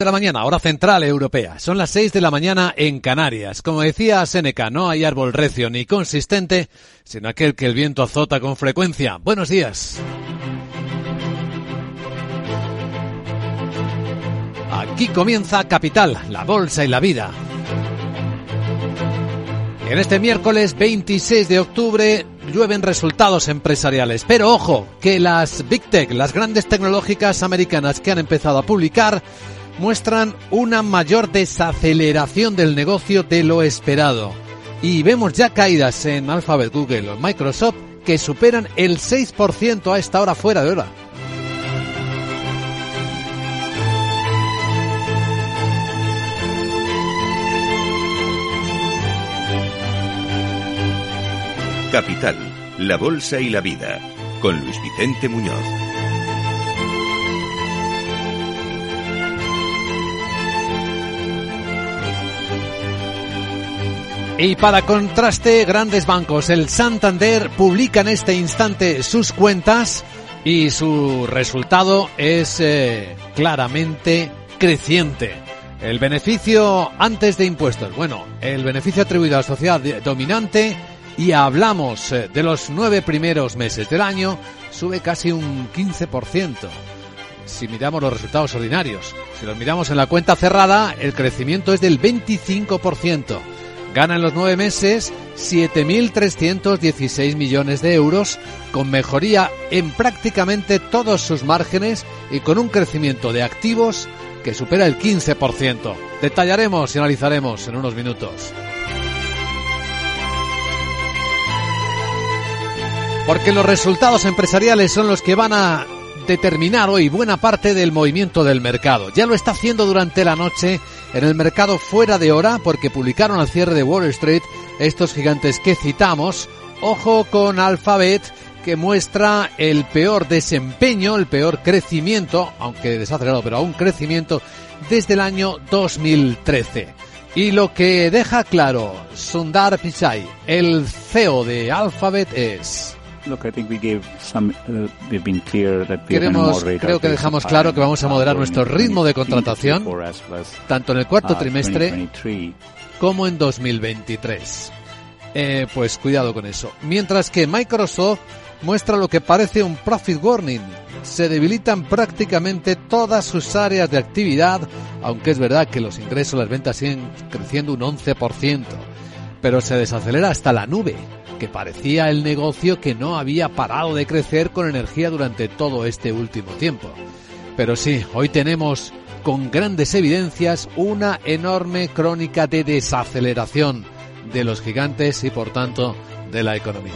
de la mañana, hora central europea. Son las 6 de la mañana en Canarias. Como decía Seneca, no hay árbol recio ni consistente, sino aquel que el viento azota con frecuencia. Buenos días. Aquí comienza Capital, la bolsa y la vida. En este miércoles 26 de octubre llueven resultados empresariales. Pero ojo, que las Big Tech, las grandes tecnológicas americanas que han empezado a publicar, muestran una mayor desaceleración del negocio de lo esperado. Y vemos ya caídas en Alphabet, Google o Microsoft que superan el 6% a esta hora fuera de hora. Capital, la Bolsa y la Vida, con Luis Vicente Muñoz. Y para contraste, grandes bancos, el Santander publica en este instante sus cuentas y su resultado es eh, claramente creciente. El beneficio antes de impuestos, bueno, el beneficio atribuido a la sociedad dominante y hablamos eh, de los nueve primeros meses del año, sube casi un 15%. Si miramos los resultados ordinarios, si los miramos en la cuenta cerrada, el crecimiento es del 25%. Gana en los nueve meses 7.316 millones de euros, con mejoría en prácticamente todos sus márgenes y con un crecimiento de activos que supera el 15%. Detallaremos y analizaremos en unos minutos. Porque los resultados empresariales son los que van a determinar hoy buena parte del movimiento del mercado. Ya lo está haciendo durante la noche en el mercado fuera de hora porque publicaron al cierre de Wall Street estos gigantes que citamos. Ojo con Alphabet que muestra el peor desempeño, el peor crecimiento, aunque desacelerado, pero aún crecimiento desde el año 2013. Y lo que deja claro Sundar Pichai, el CEO de Alphabet es Queremos, creo que dejamos claro que vamos a moderar nuestro ritmo de contratación tanto en el cuarto uh, trimestre como en 2023. Eh, pues cuidado con eso. Mientras que Microsoft muestra lo que parece un profit warning. Se debilitan prácticamente todas sus áreas de actividad, aunque es verdad que los ingresos, las ventas siguen creciendo un 11%, pero se desacelera hasta la nube que parecía el negocio que no había parado de crecer con energía durante todo este último tiempo. Pero sí, hoy tenemos con grandes evidencias una enorme crónica de desaceleración de los gigantes y por tanto de la economía.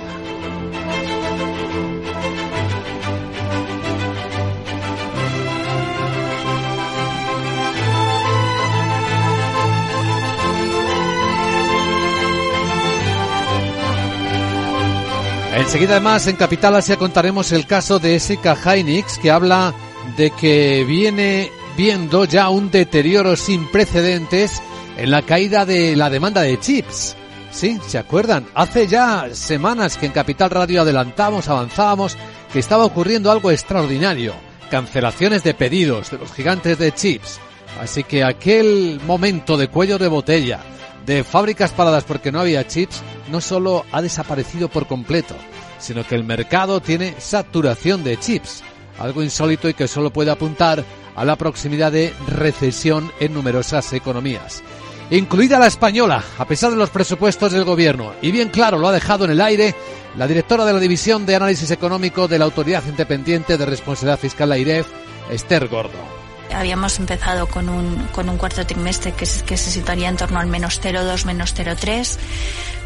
Enseguida además en Capital Asia contaremos el caso de Esika Hynix que habla de que viene viendo ya un deterioro sin precedentes en la caída de la demanda de chips. Sí, ¿se acuerdan? Hace ya semanas que en Capital Radio adelantamos, avanzábamos, que estaba ocurriendo algo extraordinario. Cancelaciones de pedidos de los gigantes de chips. Así que aquel momento de cuello de botella, de fábricas paradas porque no había chips, no solo ha desaparecido por completo, sino que el mercado tiene saturación de chips, algo insólito y que solo puede apuntar a la proximidad de recesión en numerosas economías, incluida la española, a pesar de los presupuestos del gobierno. Y bien claro lo ha dejado en el aire la directora de la División de Análisis Económico de la Autoridad Independiente de Responsabilidad Fiscal, la IREF, Esther Gordo habíamos empezado con un, con un cuarto trimestre que, que se situaría en torno al menos 0,2, menos 0,3.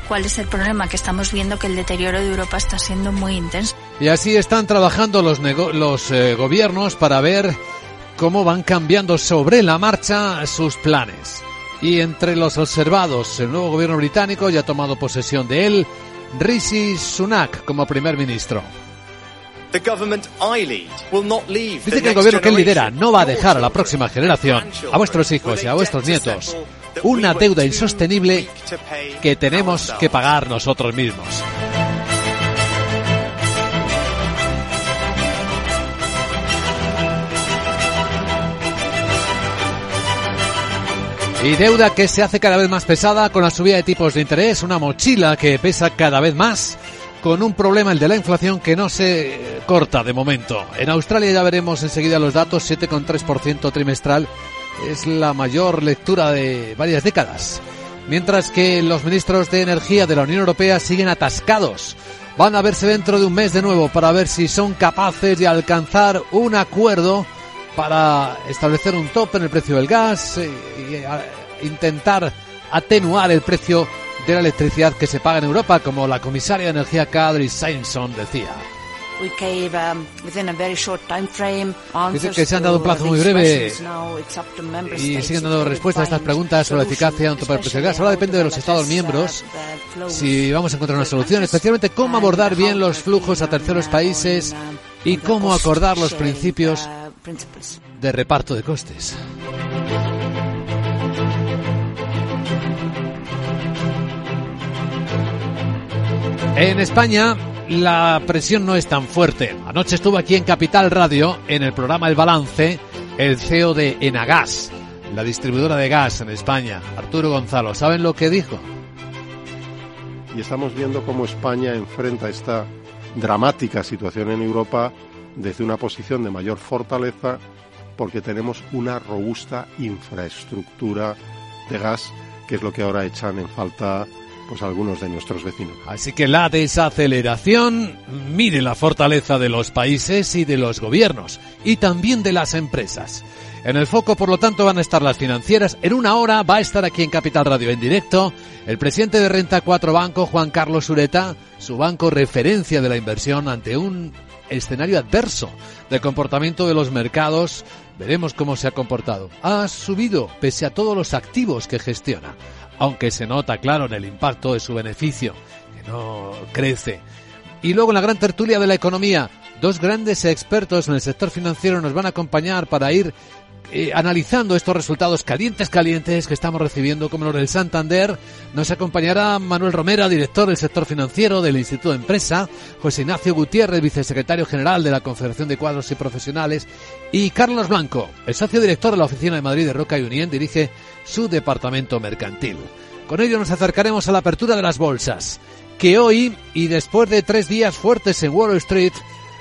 ¿Cuál es el problema? Que estamos viendo que el deterioro de Europa está siendo muy intenso. Y así están trabajando los, los eh, gobiernos para ver cómo van cambiando sobre la marcha sus planes. Y entre los observados, el nuevo gobierno británico ya ha tomado posesión de él, Rishi Sunak como primer ministro. Dice que el gobierno que él lidera no va a dejar a la próxima generación, a vuestros hijos y a vuestros nietos, una deuda insostenible que tenemos que pagar nosotros mismos. Y deuda que se hace cada vez más pesada con la subida de tipos de interés, una mochila que pesa cada vez más con un problema, el de la inflación, que no se corta de momento. En Australia ya veremos enseguida los datos, 7,3% trimestral es la mayor lectura de varias décadas. Mientras que los ministros de Energía de la Unión Europea siguen atascados. Van a verse dentro de un mes de nuevo para ver si son capaces de alcanzar un acuerdo para establecer un tope en el precio del gas e intentar atenuar el precio de la electricidad que se paga en Europa, como la comisaria de Energía Kadri Simpson decía. Dice que se han dado un plazo muy breve y siguen dando respuesta a estas preguntas sobre la eficacia precio del gas. Ahora depende de los Estados miembros si vamos a encontrar una solución, especialmente cómo abordar bien los flujos a terceros países y cómo acordar los principios de reparto de costes. En España la presión no es tan fuerte. Anoche estuvo aquí en Capital Radio, en el programa El Balance, el CEO de Enagas, la distribuidora de gas en España, Arturo Gonzalo. ¿Saben lo que dijo? Y estamos viendo cómo España enfrenta esta dramática situación en Europa desde una posición de mayor fortaleza porque tenemos una robusta infraestructura de gas, que es lo que ahora echan en falta pues algunos de nuestros vecinos. Así que la desaceleración mire la fortaleza de los países y de los gobiernos y también de las empresas. En el foco, por lo tanto, van a estar las financieras. En una hora va a estar aquí en Capital Radio en directo el presidente de Renta 4 Banco, Juan Carlos Ureta, su banco referencia de la inversión ante un escenario adverso de comportamiento de los mercados. Veremos cómo se ha comportado. Ha subido pese a todos los activos que gestiona aunque se nota claro en el impacto de su beneficio, que no crece. Y luego en la gran tertulia de la economía, dos grandes expertos en el sector financiero nos van a acompañar para ir eh, analizando estos resultados calientes, calientes que estamos recibiendo, como los del Santander. Nos acompañará Manuel Romera, director del sector financiero del Instituto de Empresa, José Ignacio Gutiérrez, vicesecretario general de la Confederación de Cuadros y Profesionales, y Carlos Blanco, el socio director de la Oficina de Madrid de Roca y Unión, dirige su departamento mercantil. Con ello nos acercaremos a la apertura de las bolsas, que hoy, y después de tres días fuertes en Wall Street,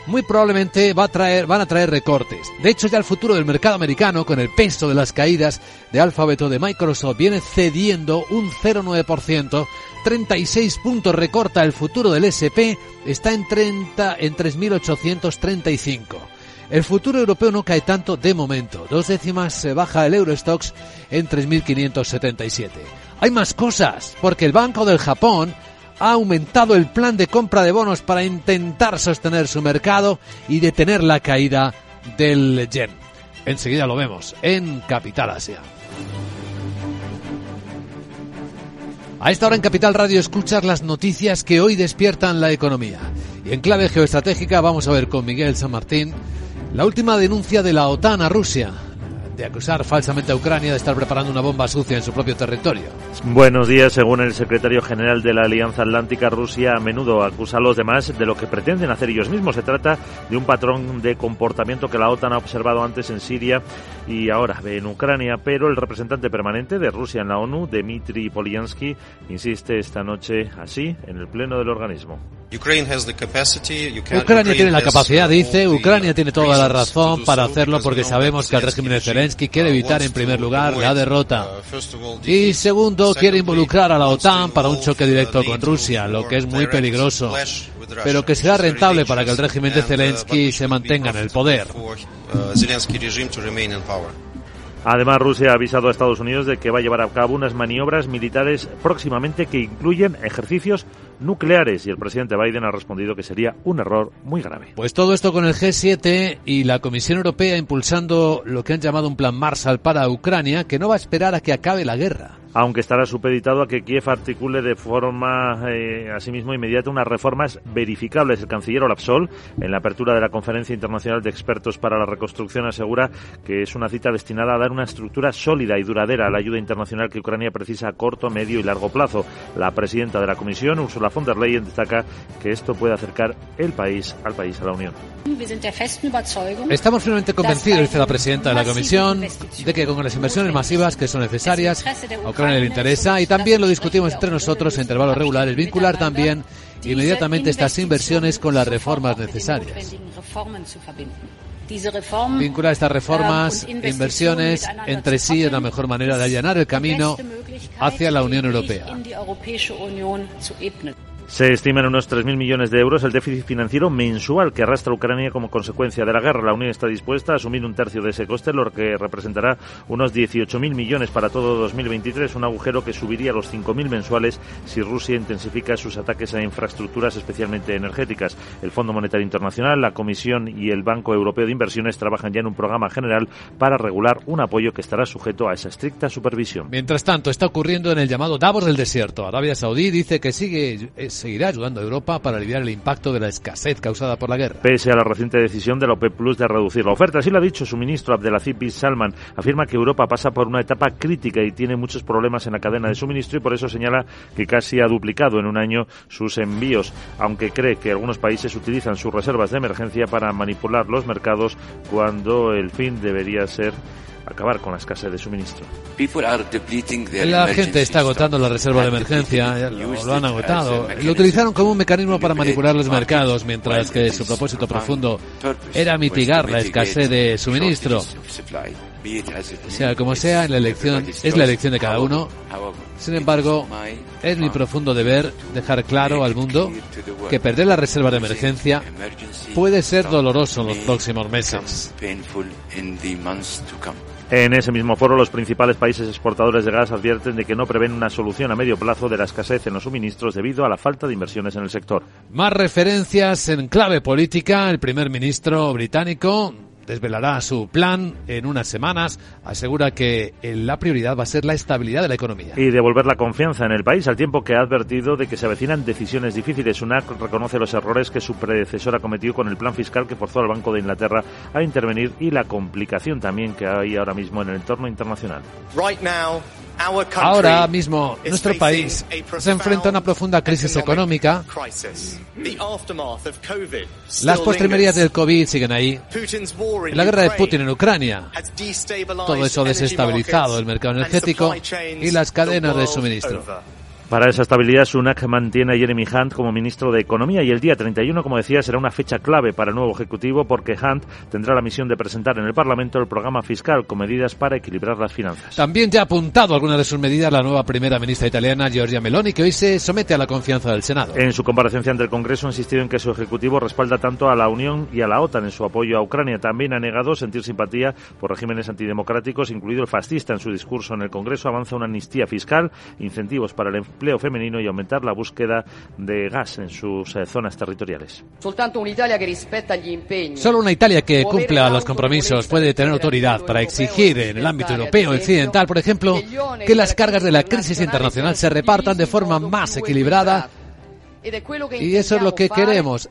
muy probablemente va a traer, van a traer recortes. De hecho, ya el futuro del mercado americano, con el peso de las caídas de alfabeto de Microsoft, viene cediendo un 0,9%. 36 puntos recorta el futuro del SP, está en 30, en 3.835. El futuro europeo no cae tanto de momento. Dos décimas se baja el Eurostox en 3.577. Hay más cosas, porque el Banco del Japón ha aumentado el plan de compra de bonos para intentar sostener su mercado y detener la caída del yen. Enseguida lo vemos en Capital Asia. A esta hora en Capital Radio escuchas las noticias que hoy despiertan la economía. Y en clave geoestratégica vamos a ver con Miguel San Martín la última denuncia de la OTAN a Rusia de acusar falsamente a Ucrania de estar preparando una bomba sucia en su propio territorio. Buenos días. Según el secretario general de la Alianza Atlántica, Rusia a menudo acusa a los demás de lo que pretenden hacer ellos mismos. Se trata de un patrón de comportamiento que la OTAN ha observado antes en Siria y ahora en Ucrania, pero el representante permanente de Rusia en la ONU, Dmitry Polyansky, insiste esta noche así en el pleno del organismo. Ucrania tiene la capacidad, dice, Ucrania tiene toda la razón para hacerlo porque sabemos que el régimen de Zelensky quiere evitar en primer lugar la derrota. Y segundo, quiere involucrar a la OTAN para un choque directo con Rusia, lo que es muy peligroso, pero que será rentable para que el régimen de Zelensky se mantenga en el poder. Además, Rusia ha avisado a Estados Unidos de que va a llevar a cabo unas maniobras militares próximamente que incluyen ejercicios nucleares y el presidente Biden ha respondido que sería un error muy grave. Pues todo esto con el G7 y la Comisión Europea impulsando lo que han llamado un plan Marshall para Ucrania que no va a esperar a que acabe la guerra aunque estará supeditado a que Kiev articule de forma, eh, asimismo, inmediata unas reformas verificables. El canciller Olaf Sol, en la apertura de la Conferencia Internacional de Expertos para la Reconstrucción, asegura que es una cita destinada a dar una estructura sólida y duradera a la ayuda internacional que Ucrania precisa a corto, medio y largo plazo. La presidenta de la Comisión, Ursula Ursula von der Leyen destaca que esto puede acercar el país al país a la Unión. Estamos finalmente convencidos, dice la presidenta de la Comisión, de que con las inversiones masivas que son necesarias, a Ucrania le interesa y también lo discutimos entre nosotros en intervalos regulares, vincular también inmediatamente estas inversiones con las reformas necesarias. Vincular estas reformas e inversiones entre sí es la mejor manera de allanar el camino hacia la Unión Europea. Se estima en unos 3.000 millones de euros el déficit financiero mensual que arrastra Ucrania como consecuencia de la guerra. La Unión está dispuesta a asumir un tercio de ese coste, lo que representará unos 18.000 millones para todo 2023, un agujero que subiría a los 5.000 mensuales si Rusia intensifica sus ataques a infraestructuras, especialmente energéticas. El Fondo Monetario Internacional, la Comisión y el Banco Europeo de Inversiones trabajan ya en un programa general para regular un apoyo que estará sujeto a esa estricta supervisión. Mientras tanto, está ocurriendo en el llamado Davos del Desierto. Arabia Saudí dice que sigue seguirá ayudando a Europa para aliviar el impacto de la escasez causada por la guerra. Pese a la reciente decisión de la OPEP Plus de reducir la oferta, así lo ha dicho su ministro Abdelaziz bin Salman, afirma que Europa pasa por una etapa crítica y tiene muchos problemas en la cadena de suministro y por eso señala que casi ha duplicado en un año sus envíos, aunque cree que algunos países utilizan sus reservas de emergencia para manipular los mercados cuando el fin debería ser acabar con la escasez de suministro. La gente está agotando la reserva de emergencia, lo, han agotado. Lo utilizaron como un mecanismo para manipular los mercados, mientras que su propósito profundo era mitigar la escasez de suministro. Sea como sea, en la elección es la elección de cada uno. Sin embargo, es mi profundo deber dejar claro al mundo que perder la reserva de emergencia puede ser doloroso en los próximos meses. En ese mismo foro, los principales países exportadores de gas advierten de que no prevén una solución a medio plazo de la escasez en los suministros debido a la falta de inversiones en el sector. Más referencias en clave política. El primer ministro británico desvelará su plan en unas semanas. Asegura que la prioridad va a ser la estabilidad de la economía. Y devolver la confianza en el país al tiempo que ha advertido de que se avecinan decisiones difíciles. Sunak reconoce los errores que su predecesor ha cometido con el plan fiscal que forzó al Banco de Inglaterra a intervenir y la complicación también que hay ahora mismo en el entorno internacional. Ahora mismo nuestro país se enfrenta a una profunda crisis económica. Las postrimerías del COVID siguen ahí. La guerra de Putin en Ucrania. Todo eso ha desestabilizado el mercado energético y las cadenas de suministro. Para esa estabilidad, Sunak mantiene a Jeremy Hunt como ministro de Economía y el día 31, como decía, será una fecha clave para el nuevo Ejecutivo porque Hunt tendrá la misión de presentar en el Parlamento el programa fiscal con medidas para equilibrar las finanzas. También ya ha apuntado algunas de sus medidas la nueva primera ministra italiana, Giorgia Meloni, que hoy se somete a la confianza del Senado. En su comparecencia ante el Congreso ha insistido en que su Ejecutivo respalda tanto a la Unión y a la OTAN en su apoyo a Ucrania. También ha negado sentir simpatía por regímenes antidemocráticos, incluido el fascista. En su discurso en el Congreso avanza una amnistía fiscal, incentivos para el empleo femenino y aumentar la búsqueda de gas en sus eh, zonas territoriales. Solo una Italia que cumpla los compromisos puede tener autoridad para exigir en el ámbito europeo occidental, por ejemplo, que las cargas de la crisis internacional se repartan de forma más equilibrada y eso es lo que queremos,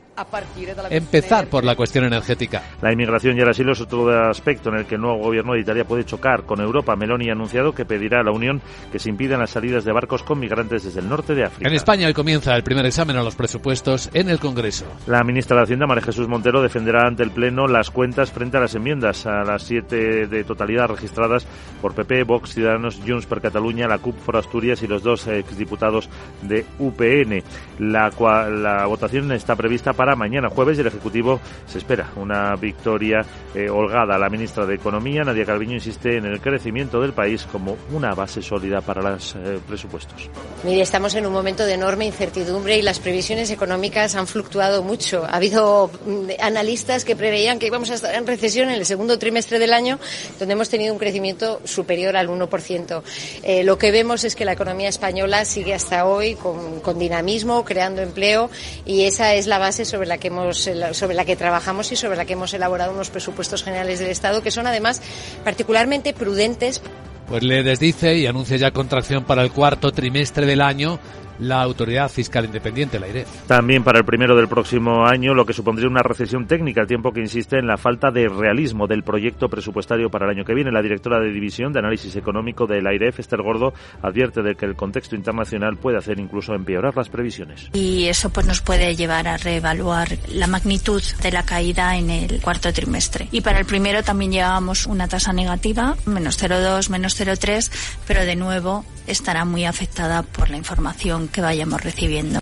empezar por la cuestión energética. La inmigración y el asilo es otro aspecto en el que el nuevo gobierno de Italia puede chocar con Europa. Meloni ha anunciado que pedirá a la Unión que se impidan las salidas de barcos con migrantes desde el norte de África. En España hoy comienza el primer examen a los presupuestos en el Congreso. La ministra de Hacienda, María Jesús Montero, defenderá ante el Pleno las cuentas frente a las enmiendas a las siete de totalidad registradas por PP, Vox, Ciudadanos, Junts per Cataluña, la CUP por Asturias y los dos exdiputados de UPN. La la, votación está prevista para mañana jueves y el Ejecutivo se espera una victoria eh, holgada. La ministra de Economía, Nadia Calviño, insiste en el crecimiento del país como una base sólida para los eh, presupuestos. Mire, estamos en un momento de enorme incertidumbre y las previsiones económicas han fluctuado mucho. Ha habido mm, analistas que preveían que íbamos a estar en recesión en el segundo trimestre del año, donde hemos tenido un crecimiento superior al 1%. Eh, lo que vemos es que la economía española sigue hasta hoy con, con dinamismo, creando empleo y esa es la base sobre la que hemos sobre la que trabajamos y sobre la que hemos elaborado unos presupuestos generales del Estado que son además particularmente prudentes. Pues le desdice y anuncia ya contracción para el cuarto trimestre del año la Autoridad Fiscal Independiente, la IREF. También para el primero del próximo año, lo que supondría una recesión técnica, al tiempo que insiste en la falta de realismo del proyecto presupuestario para el año que viene. La directora de División de Análisis Económico de la IREF, Esther Gordo, advierte de que el contexto internacional puede hacer incluso empeorar las previsiones. Y eso pues nos puede llevar a reevaluar la magnitud de la caída en el cuarto trimestre. Y para el primero también llevábamos una tasa negativa, menos 0,2, menos 0,3, pero de nuevo estará muy afectada por la información que vayamos recibiendo.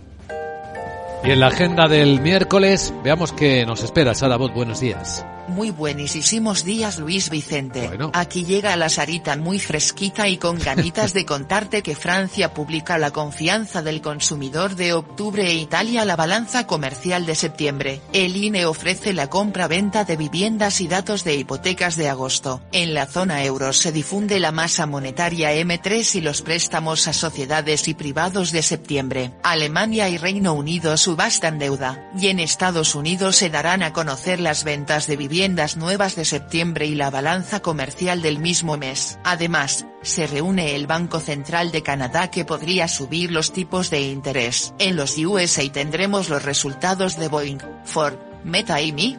Y en la agenda del miércoles, veamos qué nos espera. Sara Bot, buenos días. Muy buenísimos días Luis Vicente. Aquí llega la Sarita muy fresquita y con ganitas de contarte que Francia publica la confianza del consumidor de octubre e Italia la balanza comercial de septiembre. El INE ofrece la compra-venta de viviendas y datos de hipotecas de agosto. En la zona euro se difunde la masa monetaria M3 y los préstamos a sociedades y privados de septiembre. Alemania y Reino Unido subastan deuda. Y en Estados Unidos se darán a conocer las ventas de viviendas viviendas nuevas de septiembre y la balanza comercial del mismo mes. Además, se reúne el Banco Central de Canadá que podría subir los tipos de interés. En los USA tendremos los resultados de Boeing, Ford, Meta y Mi.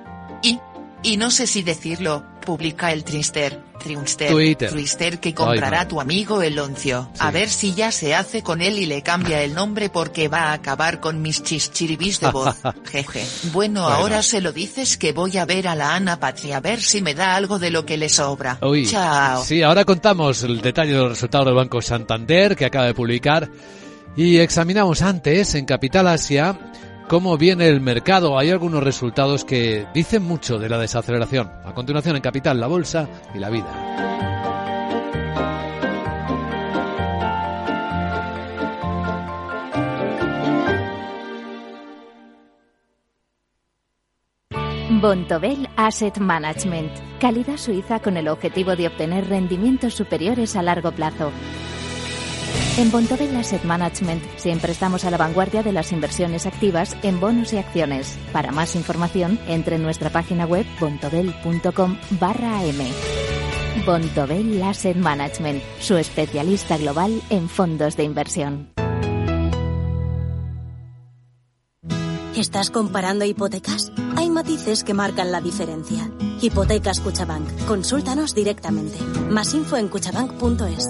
Y, no sé si decirlo, publica el Trister, Triunster, Twister que comprará tu amigo el Oncio. A ver si ya se hace con él y le cambia el nombre porque va a acabar con mis chischiribis de voz. Jeje. Bueno, ahora se lo dices que voy a ver a la Ana Patria a ver si me da algo de lo que le sobra. Chao. Sí, ahora contamos el detalle de los resultados del Banco Santander que acaba de publicar y examinamos antes en Capital Asia cómo viene el mercado. Hay algunos resultados que dicen mucho de la desaceleración. A continuación en Capital, la Bolsa y la Vida. Bontobel Asset Management, calidad suiza con el objetivo de obtener rendimientos superiores a largo plazo. En Bontobel Asset Management siempre estamos a la vanguardia de las inversiones activas en bonos y acciones. Para más información, entre en nuestra página web bontobel.com barra am. Bontobel Asset Management, su especialista global en fondos de inversión. ¿Estás comparando hipotecas? Hay matices que marcan la diferencia. Hipotecas Cuchabank. Consúltanos directamente. Más info en cuchabank.es.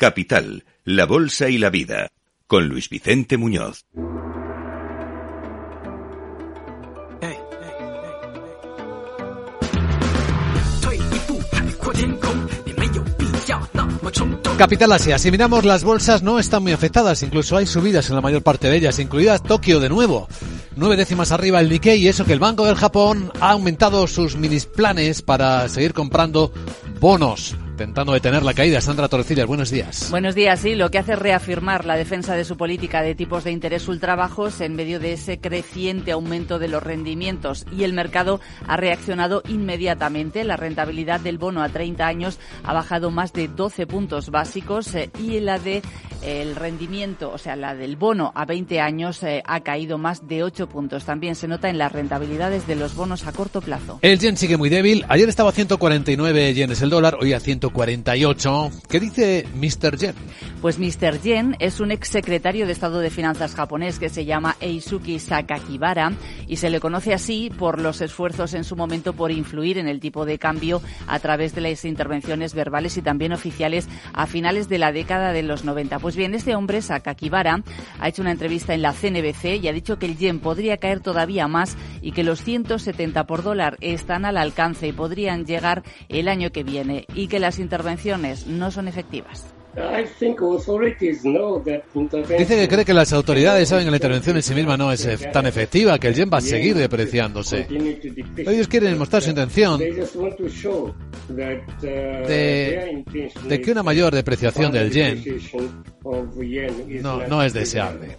Capital, la Bolsa y la Vida, con Luis Vicente Muñoz. Capital Asia, si miramos las bolsas no están muy afectadas, incluso hay subidas en la mayor parte de ellas, incluidas Tokio de nuevo. Nueve décimas arriba el Nikkei y eso que el Banco del Japón ha aumentado sus minis planes para seguir comprando bonos intentando detener la caída. Sandra Torrecillas, buenos días. Buenos días, sí. Lo que hace es reafirmar la defensa de su política de tipos de interés ultrabajos en medio de ese creciente aumento de los rendimientos. Y el mercado ha reaccionado inmediatamente. La rentabilidad del bono a 30 años ha bajado más de 12 puntos básicos eh, y la de el rendimiento, o sea, la del bono a 20 años eh, ha caído más de 8 puntos. También se nota en las rentabilidades de los bonos a corto plazo. El yen sigue muy débil. Ayer estaba a 149 yenes el dólar, hoy a 140 48. ¿Qué dice Mr. Yen? Pues Mr. Yen es un exsecretario de Estado de Finanzas japonés que se llama Eisuki Sakakibara y se le conoce así por los esfuerzos en su momento por influir en el tipo de cambio a través de las intervenciones verbales y también oficiales a finales de la década de los 90. Pues bien, este hombre, Sakakibara, ha hecho una entrevista en la CNBC y ha dicho que el yen podría caer todavía más y que los 170 por dólar están al alcance y podrían llegar el año que viene y que las intervenciones no son efectivas. Dice que cree que las autoridades saben que la intervención en sí misma no es tan efectiva, que el yen va a seguir depreciándose. Ellos quieren mostrar su intención de, de que una mayor depreciación del yen no, no es deseable.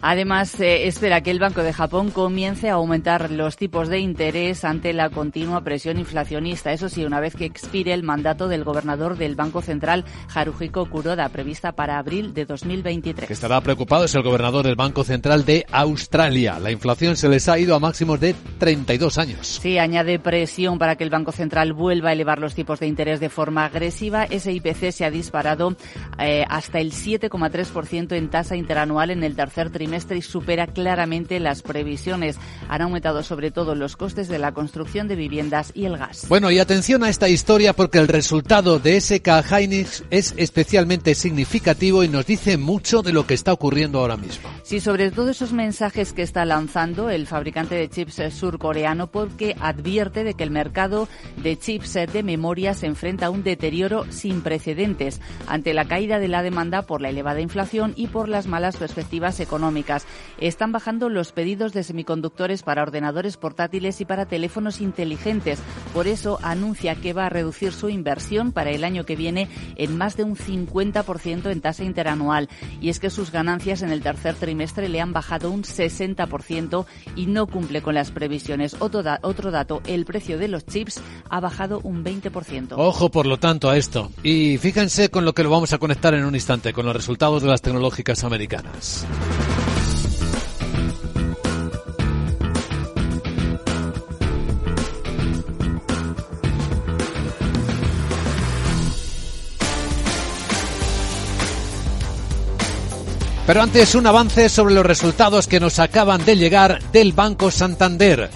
Además, eh, espera que el Banco de Japón comience a aumentar los tipos de interés ante la continua presión inflacionista. Eso sí, una vez que expire el mandato del gobernador del Banco Central, Haruhiko Kuroda, prevista para abril de 2023. Que estará preocupado es el gobernador del Banco Central de Australia. La inflación se les ha ido a máximos de 32 años. Sí, añade presión para que el Banco Central vuelva a elevar los tipos de interés de forma agresiva. Ese IPC se ha disparado eh, hasta el 7,3% en tasa interanual en el tercer trimestre y supera claramente las previsiones. Han aumentado sobre todo los costes de la construcción de viviendas y el gas. Bueno, y atención a esta historia porque el resultado de SK Hynix es especialmente significativo y nos dice mucho de lo que está ocurriendo ahora mismo. Sí, sobre todo esos mensajes que está lanzando el fabricante de chips surcoreano porque advierte de que el mercado de chips de memoria se enfrenta a un deterioro sin precedentes ante la caída de la demanda por la elevada inflación y por las malas perspectivas económicas. Están bajando los pedidos de semiconductores para ordenadores portátiles y para teléfonos inteligentes. Por eso anuncia que va a reducir su inversión para el año que viene en más de un 50% en tasa interanual. Y es que sus ganancias en el tercer trimestre le han bajado un 60% y no cumple con las previsiones. Otro, otro dato, el precio de los chips ha bajado un 20%. Ojo, por lo tanto, a esto. Y fíjense con lo que lo vamos a conectar en un instante, con los resultados de las tecnológicas americanas. Pero antes un avance sobre los resultados que nos acaban de llegar del Banco Santander.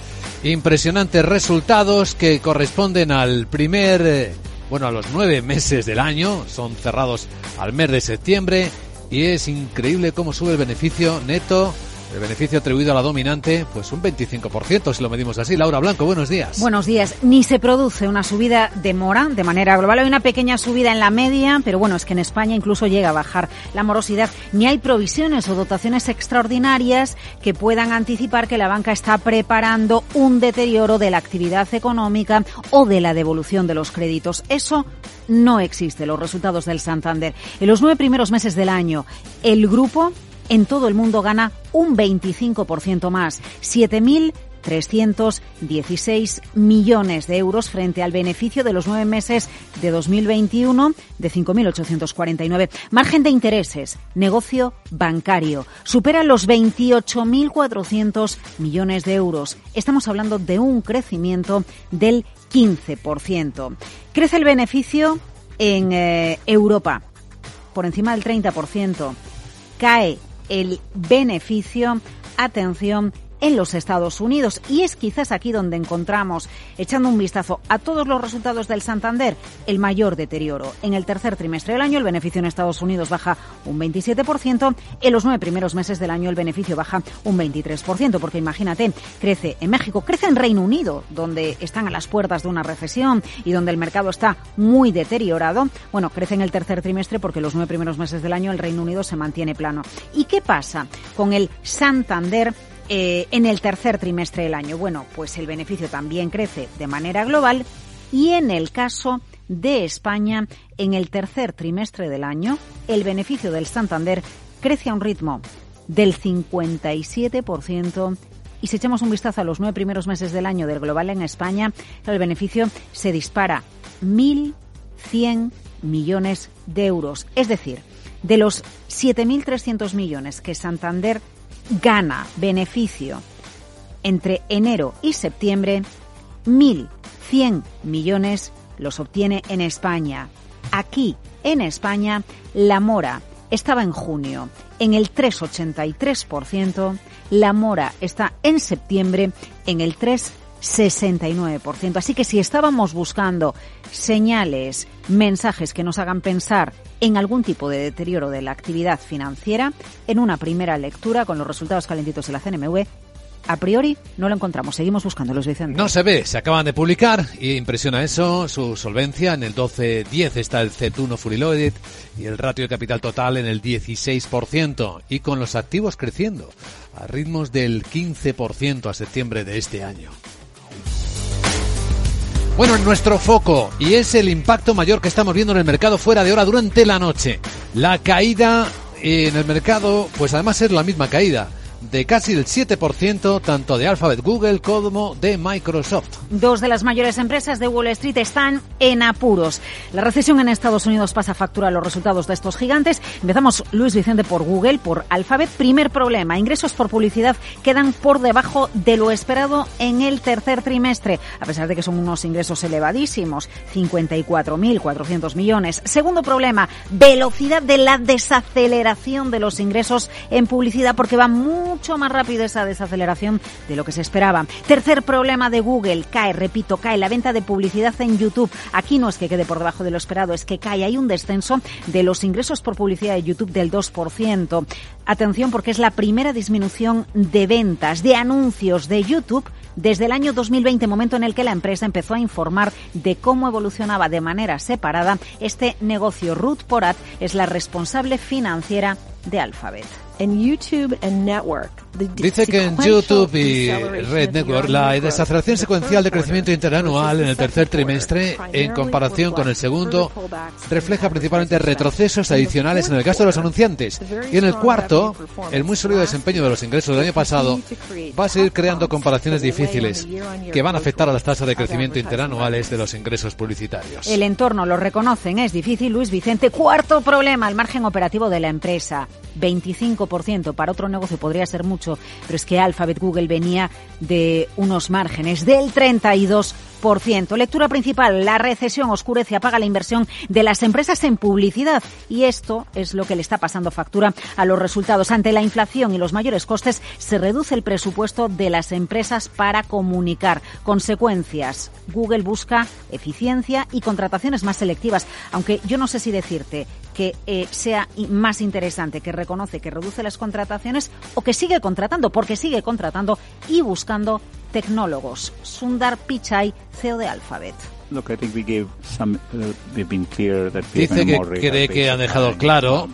Impresionantes resultados que corresponden al primer, eh, bueno, a los nueve meses del año, son cerrados al mes de septiembre y es increíble cómo sube el beneficio neto el beneficio atribuido a la dominante, pues un 25% si lo medimos así. Laura Blanco, buenos días. Buenos días. Ni se produce una subida de mora de manera global. Hay una pequeña subida en la media, pero bueno, es que en España incluso llega a bajar la morosidad. Ni hay provisiones o dotaciones extraordinarias que puedan anticipar que la banca está preparando un deterioro de la actividad económica o de la devolución de los créditos. Eso no existe. Los resultados del Santander. En los nueve primeros meses del año, el grupo en todo el mundo gana un 25% más, 7.316 millones de euros frente al beneficio de los nueve meses de 2021 de 5.849. Margen de intereses, negocio bancario, supera los 28.400 millones de euros. Estamos hablando de un crecimiento del 15%. Crece el beneficio en eh, Europa por encima del 30%. Cae el beneficio, atención, en los Estados Unidos. Y es quizás aquí donde encontramos, echando un vistazo a todos los resultados del Santander, el mayor deterioro. En el tercer trimestre del año el beneficio en Estados Unidos baja un 27%, en los nueve primeros meses del año el beneficio baja un 23%, porque imagínate, crece en México, crece en Reino Unido, donde están a las puertas de una recesión y donde el mercado está muy deteriorado. Bueno, crece en el tercer trimestre porque los nueve primeros meses del año el Reino Unido se mantiene plano. ¿Y qué pasa con el Santander? Eh, en el tercer trimestre del año. Bueno, pues el beneficio también crece de manera global y en el caso de España, en el tercer trimestre del año, el beneficio del Santander crece a un ritmo del 57% y si echamos un vistazo a los nueve primeros meses del año del global en España, el beneficio se dispara 1.100 millones de euros. Es decir, de los 7.300 millones que Santander gana beneficio entre enero y septiembre, 1.100 millones los obtiene en España. Aquí, en España, la mora estaba en junio en el 3,83%, la mora está en septiembre en el 3,69%. Así que si estábamos buscando señales, mensajes que nos hagan pensar en algún tipo de deterioro de la actividad financiera, en una primera lectura con los resultados calentitos de la CNMV, a priori no lo encontramos. Seguimos buscando los Vicente. No se ve, se acaban de publicar y impresiona eso, su solvencia en el 12-10 está el Z1 Fully y el ratio de capital total en el 16% y con los activos creciendo a ritmos del 15% a septiembre de este año. Bueno, en nuestro foco, y es el impacto mayor que estamos viendo en el mercado fuera de hora durante la noche. La caída en el mercado, pues además es la misma caída de casi el 7% tanto de Alphabet Google como de Microsoft. Dos de las mayores empresas de Wall Street están en apuros. La recesión en Estados Unidos pasa factura a los resultados de estos gigantes. Empezamos, Luis Vicente, por Google, por Alphabet. Primer problema, ingresos por publicidad quedan por debajo de lo esperado en el tercer trimestre, a pesar de que son unos ingresos elevadísimos, 54.400 millones. Segundo problema, velocidad de la desaceleración de los ingresos en publicidad porque va muy mucho más rápido esa desaceleración de lo que se esperaba. Tercer problema de Google, cae, repito, cae la venta de publicidad en YouTube. Aquí no es que quede por debajo de lo esperado, es que cae. Hay un descenso de los ingresos por publicidad de YouTube del 2%. Atención porque es la primera disminución de ventas, de anuncios de YouTube desde el año 2020, momento en el que la empresa empezó a informar de cómo evolucionaba de manera separada este negocio. Ruth Porat es la responsable financiera de Alphabet. YouTube Dice que en YouTube y Red Network la desaceleración secuencial de crecimiento interanual en el tercer trimestre en comparación con el segundo refleja principalmente retrocesos adicionales en el gasto de los anunciantes. Y en el cuarto, el muy sólido desempeño de los ingresos del año pasado va a seguir creando comparaciones difíciles que van a afectar a las tasas de crecimiento interanuales de los ingresos publicitarios. El entorno lo reconocen, es difícil. Luis Vicente, cuarto problema, el margen operativo de la empresa. 25%. Para otro negocio podría ser mucho, pero es que Alphabet Google venía de unos márgenes del 32%. Lectura principal, la recesión oscurece, apaga la inversión de las empresas en publicidad y esto es lo que le está pasando factura a los resultados. Ante la inflación y los mayores costes, se reduce el presupuesto de las empresas para comunicar. Consecuencias, Google busca eficiencia y contrataciones más selectivas, aunque yo no sé si decirte que eh, sea más interesante, que reconoce que reduce las contrataciones o que sigue contratando, porque sigue contratando y buscando tecnólogos. Sundar Pichai, CEO de Alphabet. Dice que cree que han dejado claro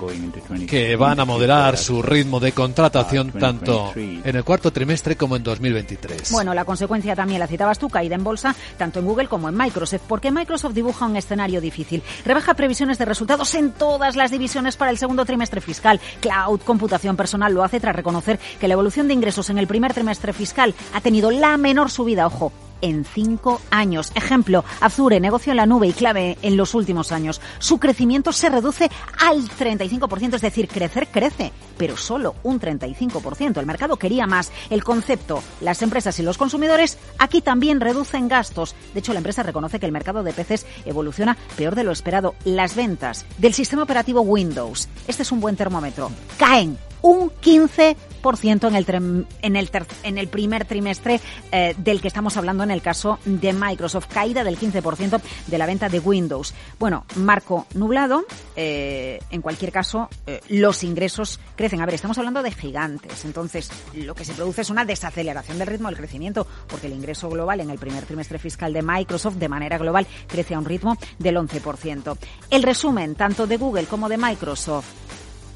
que van a moderar su ritmo de contratación tanto en el cuarto trimestre como en 2023. Bueno, la consecuencia también la citabas tú, caída en bolsa, tanto en Google como en Microsoft, porque Microsoft dibuja un escenario difícil. Rebaja previsiones de resultados en todas las divisiones para el segundo trimestre fiscal. Cloud, computación personal lo hace tras reconocer que la evolución de ingresos en el primer trimestre fiscal ha tenido la menor subida, ojo, en cinco años. Ejemplo, Azure, negocio en la nube y clave en los últimos años. Su crecimiento se reduce al 35%, es decir, crecer crece, pero solo un 35%. El mercado quería más. El concepto, las empresas y los consumidores aquí también reducen gastos. De hecho, la empresa reconoce que el mercado de PCs evoluciona peor de lo esperado. Las ventas del sistema operativo Windows, este es un buen termómetro, caen un 15% en el, en el, en el primer trimestre eh, del que estamos hablando en el caso de Microsoft. Caída del 15% de la venta de Windows. Bueno, marco nublado. Eh, en cualquier caso, eh, los ingresos crecen. A ver, estamos hablando de gigantes. Entonces, lo que se produce es una desaceleración del ritmo del crecimiento, porque el ingreso global en el primer trimestre fiscal de Microsoft, de manera global, crece a un ritmo del 11%. El resumen, tanto de Google como de Microsoft,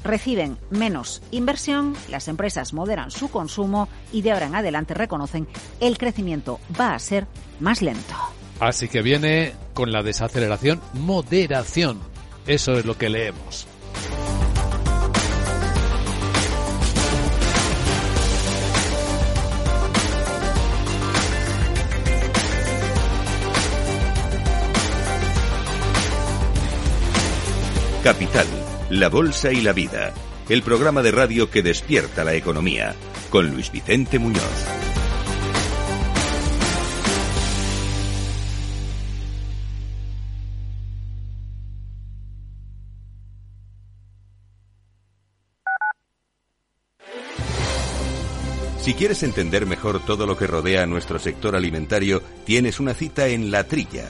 reciben menos inversión, las empresas moderan su consumo y de ahora en adelante reconocen el crecimiento va a ser más lento. Así que viene con la desaceleración moderación. Eso es lo que leemos. Capital la Bolsa y la Vida, el programa de radio que despierta la economía, con Luis Vicente Muñoz. Si quieres entender mejor todo lo que rodea a nuestro sector alimentario, tienes una cita en La Trilla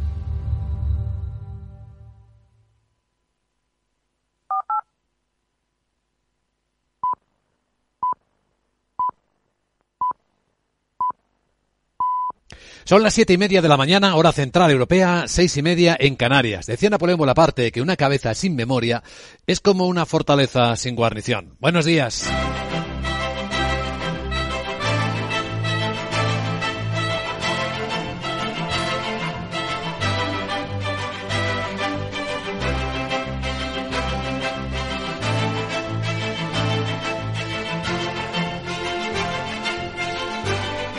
Son las siete y media de la mañana, hora central europea, seis y media en Canarias. Decía Napoleón Bonaparte que una cabeza sin memoria es como una fortaleza sin guarnición. Buenos días.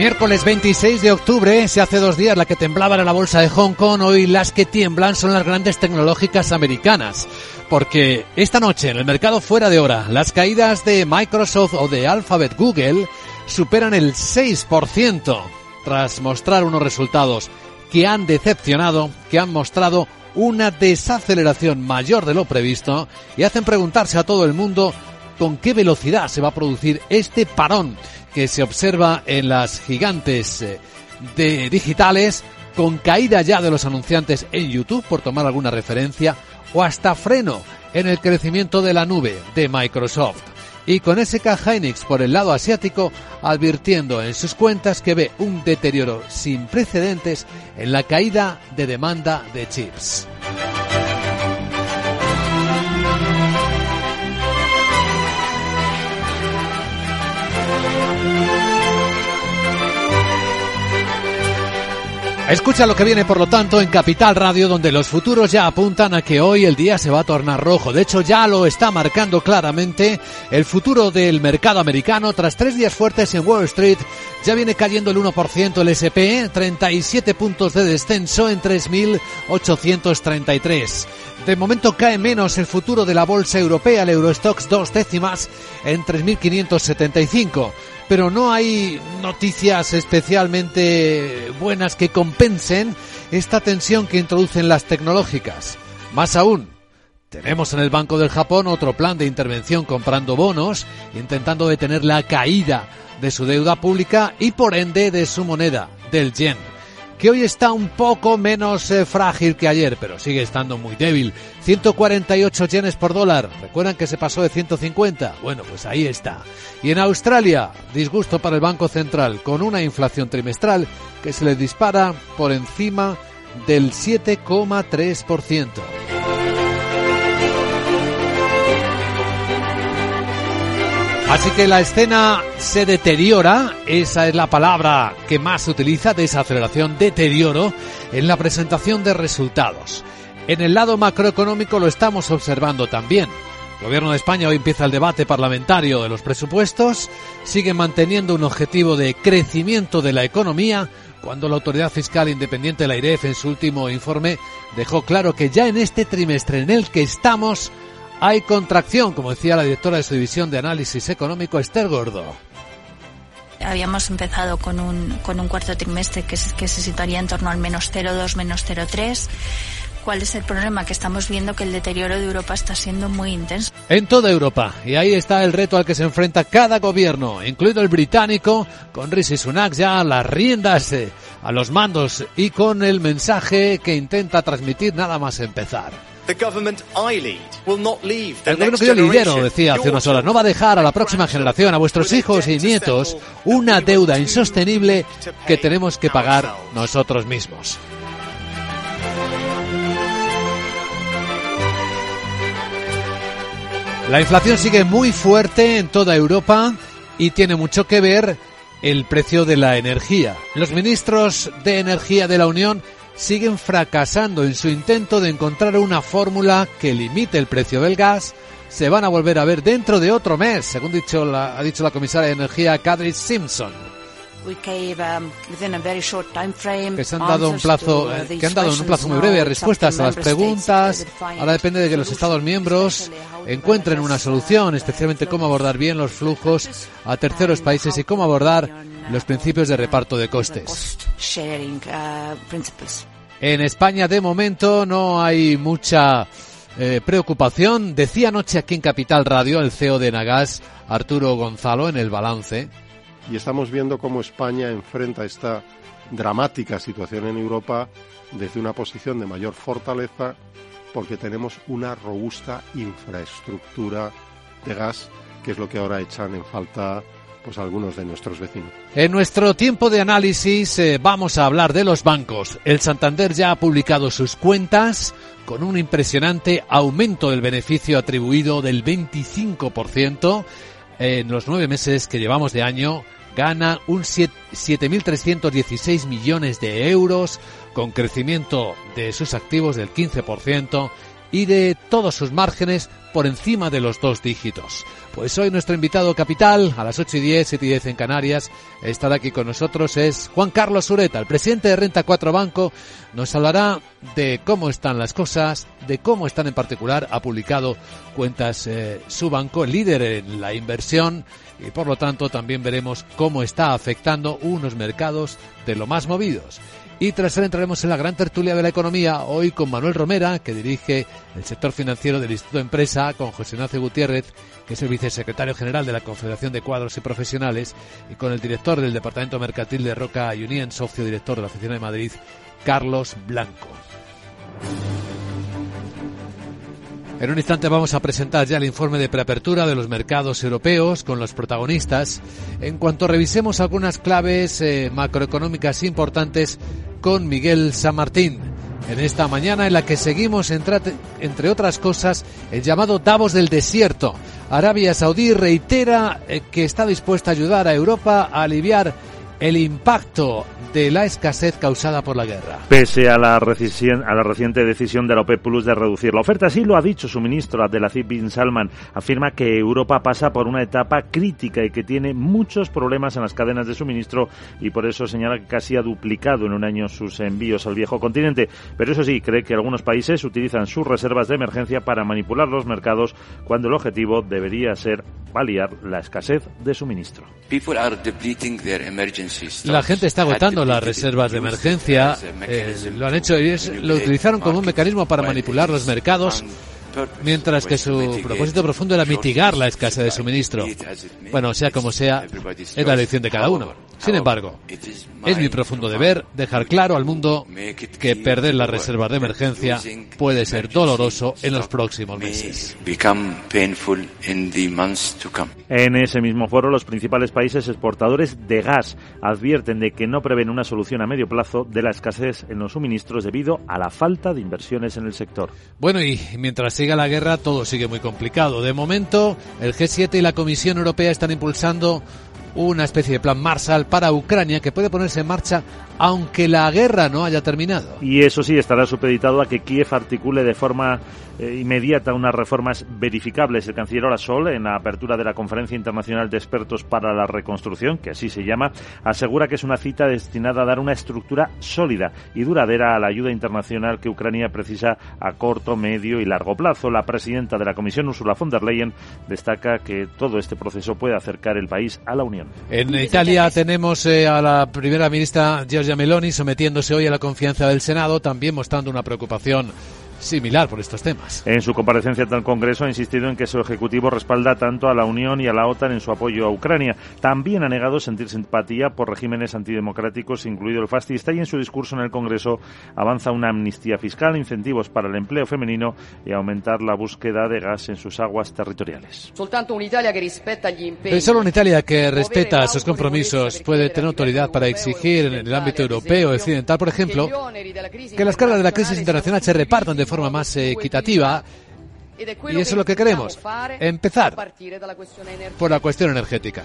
Miércoles 26 de octubre, se hace dos días la que temblaba en la bolsa de Hong Kong, hoy las que tiemblan son las grandes tecnológicas americanas. Porque esta noche en el mercado fuera de hora, las caídas de Microsoft o de Alphabet Google superan el 6% tras mostrar unos resultados que han decepcionado, que han mostrado una desaceleración mayor de lo previsto y hacen preguntarse a todo el mundo con qué velocidad se va a producir este parón que se observa en las gigantes eh, de digitales con caída ya de los anunciantes en YouTube, por tomar alguna referencia, o hasta freno en el crecimiento de la nube de Microsoft. Y con SK Hynix por el lado asiático advirtiendo en sus cuentas que ve un deterioro sin precedentes en la caída de demanda de chips. Escucha lo que viene, por lo tanto, en Capital Radio, donde los futuros ya apuntan a que hoy el día se va a tornar rojo. De hecho, ya lo está marcando claramente el futuro del mercado americano. Tras tres días fuertes en Wall Street, ya viene cayendo el 1% el SP, 37 puntos de descenso en 3.833. De momento cae menos el futuro de la bolsa europea, el Eurostox dos décimas en 3.575 pero no hay noticias especialmente buenas que compensen esta tensión que introducen las tecnológicas. Más aún, tenemos en el Banco del Japón otro plan de intervención comprando bonos, intentando detener la caída de su deuda pública y por ende de su moneda, del yen que hoy está un poco menos eh, frágil que ayer, pero sigue estando muy débil. 148 yenes por dólar. ¿Recuerdan que se pasó de 150? Bueno, pues ahí está. Y en Australia, disgusto para el Banco Central, con una inflación trimestral que se le dispara por encima del 7,3%. Así que la escena se deteriora, esa es la palabra que más se utiliza, desaceleración, deterioro, en la presentación de resultados. En el lado macroeconómico lo estamos observando también. El Gobierno de España hoy empieza el debate parlamentario de los presupuestos, sigue manteniendo un objetivo de crecimiento de la economía, cuando la Autoridad Fiscal Independiente de la IREF en su último informe dejó claro que ya en este trimestre en el que estamos hay contracción, como decía la directora de su división de análisis económico, Esther Gordo. Habíamos empezado con un, con un cuarto trimestre que, que se situaría en torno al menos 0,2, menos 0,3. ¿Cuál es el problema? Que estamos viendo que el deterioro de Europa está siendo muy intenso. En toda Europa. Y ahí está el reto al que se enfrenta cada gobierno, incluido el británico, con Rishi Sunak ya a las riendas, eh, a los mandos y con el mensaje que intenta transmitir nada más empezar. El gobierno que yo lidero, decía hace unas horas, no va a dejar a la próxima generación, a vuestros hijos y nietos, una deuda insostenible que tenemos que pagar nosotros mismos. La inflación sigue muy fuerte en toda Europa y tiene mucho que ver el precio de la energía. Los ministros de Energía de la Unión siguen fracasando en su intento de encontrar una fórmula que limite el precio del gas. Se van a volver a ver dentro de otro mes, según dicho la, ha dicho la comisaria de Energía, Kadri Simpson. Um, que se han dado un plazo, uh, eh, que han dado en un plazo muy breve respuestas a las preguntas. Ahora depende de que los Estados miembros encuentren una solución, especialmente cómo abordar bien los flujos a terceros países y cómo abordar los principios de reparto de costes. En España, de momento, no hay mucha eh, preocupación. Decía anoche aquí en Capital Radio el CEO de Nagas, Arturo Gonzalo, en el balance. Y estamos viendo cómo España enfrenta esta dramática situación en Europa desde una posición de mayor fortaleza porque tenemos una robusta infraestructura de gas, que es lo que ahora echan en falta pues algunos de nuestros vecinos. En nuestro tiempo de análisis eh, vamos a hablar de los bancos. El Santander ya ha publicado sus cuentas con un impresionante aumento del beneficio atribuido del 25% en los nueve meses que llevamos de año. Gana un 7.316 millones de euros con crecimiento de sus activos del 15% y de todos sus márgenes por encima de los dos dígitos. Pues hoy nuestro invitado capital, a las 8 y 10, 7 y 10 en Canarias, estará aquí con nosotros, es Juan Carlos Sureta, el presidente de Renta 4 Banco. Nos hablará de cómo están las cosas, de cómo están en particular, ha publicado cuentas eh, su banco, líder en la inversión, y por lo tanto también veremos cómo está afectando unos mercados de lo más movidos. Y tras él entraremos en la gran tertulia de la economía, hoy con Manuel Romera, que dirige el sector financiero del Instituto Empresa, con José Ignacio Gutiérrez, que es el vicesecretario general de la Confederación de Cuadros y Profesionales, y con el director del Departamento Mercantil de Roca Unión, socio director de la Oficina de Madrid, Carlos Blanco. En un instante vamos a presentar ya el informe de preapertura de los mercados europeos con los protagonistas. En cuanto revisemos algunas claves eh, macroeconómicas importantes con Miguel San Martín. En esta mañana en la que seguimos, entre, otras cosas, el llamado Davos del Desierto. Arabia Saudí reitera eh, que está dispuesta a ayudar a Europa a aliviar el impacto de la escasez causada por la guerra. Pese a la, a la reciente decisión de la OPEP Plus de reducir la oferta, así lo ha dicho su ministro Abdelaziz bin Salman. Afirma que Europa pasa por una etapa crítica y que tiene muchos problemas en las cadenas de suministro y por eso señala que casi ha duplicado en un año sus envíos al viejo continente. Pero eso sí, cree que algunos países utilizan sus reservas de emergencia para manipular los mercados cuando el objetivo debería ser paliar la escasez de suministro. La gente está agotando las reservas de emergencia, eh, lo han hecho y lo utilizaron como un mecanismo para manipular los mercados mientras que su propósito profundo era mitigar la escasez de suministro. Bueno, sea como sea, es la elección de cada uno. Sin embargo, es mi profundo deber dejar claro al mundo que perder las reservas de emergencia puede ser doloroso en los próximos meses. En ese mismo foro, los principales países exportadores de gas advierten de que no prevén una solución a medio plazo de la escasez en los suministros debido a la falta de inversiones en el sector. Bueno, y mientras siga la guerra, todo sigue muy complicado. De momento, el G7 y la Comisión Europea están impulsando una especie de plan Marshall para Ucrania que puede ponerse en marcha aunque la guerra no haya terminado. Y eso sí, estará supeditado a que Kiev articule de forma inmediata unas reformas verificables. El canciller Orasol, en la apertura de la Conferencia Internacional de Expertos para la Reconstrucción, que así se llama, asegura que es una cita destinada a dar una estructura sólida y duradera a la ayuda internacional que Ucrania precisa a corto, medio y largo plazo. La presidenta de la Comisión, Ursula von der Leyen, destaca que todo este proceso puede acercar el país a la Unión. En Italia tenemos eh, a la primera ministra Giorgia Meloni sometiéndose hoy a la confianza del Senado, también mostrando una preocupación similar por estos temas. En su comparecencia ante el Congreso ha insistido en que su Ejecutivo respalda tanto a la Unión y a la OTAN en su apoyo a Ucrania. También ha negado sentir simpatía por regímenes antidemocráticos, incluido el fascista, y en su discurso en el Congreso avanza una amnistía fiscal, incentivos para el empleo femenino y aumentar la búsqueda de gas en sus aguas territoriales. Solo una Italia que respeta sus compromisos puede tener autoridad para exigir en el ámbito europeo occidental, por ejemplo, que las cargas de la crisis internacional se repartan de forma más equitativa. Y eso es lo que queremos. Empezar por la cuestión energética.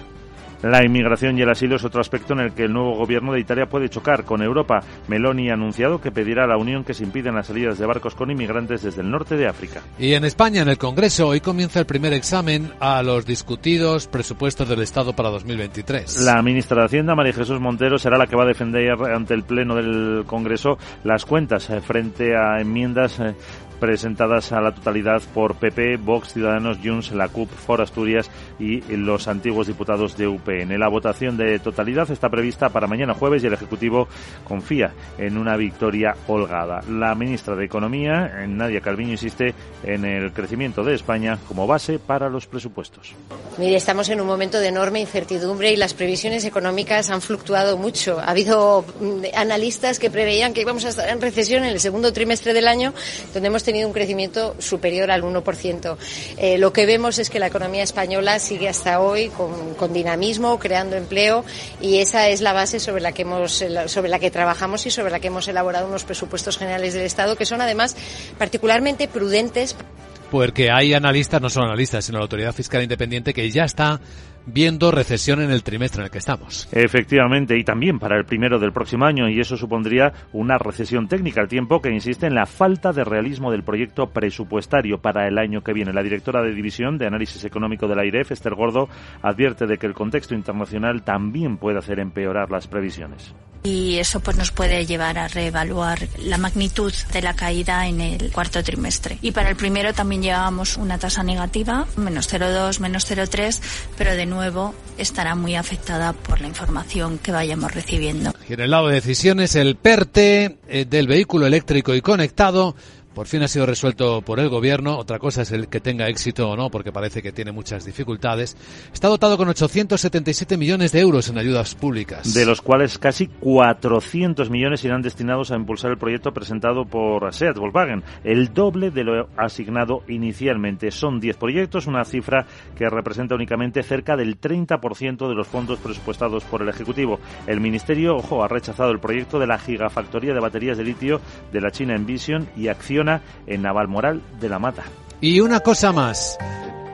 La inmigración y el asilo es otro aspecto en el que el nuevo gobierno de Italia puede chocar con Europa. Meloni ha anunciado que pedirá a la Unión que se impidan las salidas de barcos con inmigrantes desde el norte de África. Y en España, en el Congreso, hoy comienza el primer examen a los discutidos presupuestos del Estado para 2023. La ministra de Hacienda, María Jesús Montero, será la que va a defender ante el Pleno del Congreso las cuentas eh, frente a enmiendas eh, presentadas a la totalidad por PP, Vox, Ciudadanos, Junts, la CUP, For Asturias y los antiguos diputados de UPN. La votación de totalidad está prevista para mañana jueves y el Ejecutivo confía en una victoria holgada. La ministra de Economía, Nadia Calviño, insiste en el crecimiento de España como base para los presupuestos. Mire, estamos en un momento de enorme incertidumbre y las previsiones económicas han fluctuado mucho. Ha habido mm, analistas que preveían que íbamos a estar en recesión en el segundo trimestre del año, donde hemos tenido un crecimiento superior al 1%. Eh, lo que vemos es que la economía española sigue hasta hoy con, dinamismo, creando empleo y esa es la base sobre la que hemos sobre la que trabajamos y sobre la que hemos elaborado unos presupuestos generales del Estado que son además particularmente prudentes. Porque hay analistas, no son analistas, sino la autoridad fiscal independiente que ya está viendo recesión en el trimestre en el que estamos. Efectivamente, y también para el primero del próximo año, y eso supondría una recesión técnica al tiempo que insiste en la falta de realismo del proyecto presupuestario para el año que viene. La directora de División de Análisis Económico de la IREF, Esther Gordo, advierte de que el contexto internacional también puede hacer empeorar las previsiones y eso pues nos puede llevar a reevaluar la magnitud de la caída en el cuarto trimestre. Y para el primero también llevábamos una tasa negativa, menos 0,2, menos 0,3, pero de nuevo estará muy afectada por la información que vayamos recibiendo. Y en el lado de decisiones, el PERTE eh, del vehículo eléctrico y conectado por fin ha sido resuelto por el gobierno. Otra cosa es el que tenga éxito o no, porque parece que tiene muchas dificultades. Está dotado con 877 millones de euros en ayudas públicas. De los cuales casi 400 millones irán destinados a impulsar el proyecto presentado por SEAT Volkswagen, el doble de lo asignado inicialmente. Son 10 proyectos, una cifra que representa únicamente cerca del 30% de los fondos presupuestados por el Ejecutivo. El Ministerio, ojo, ha rechazado el proyecto de la gigafactoría de baterías de litio de la China Envision y Acción en Navalmoral de la Mata. Y una cosa más,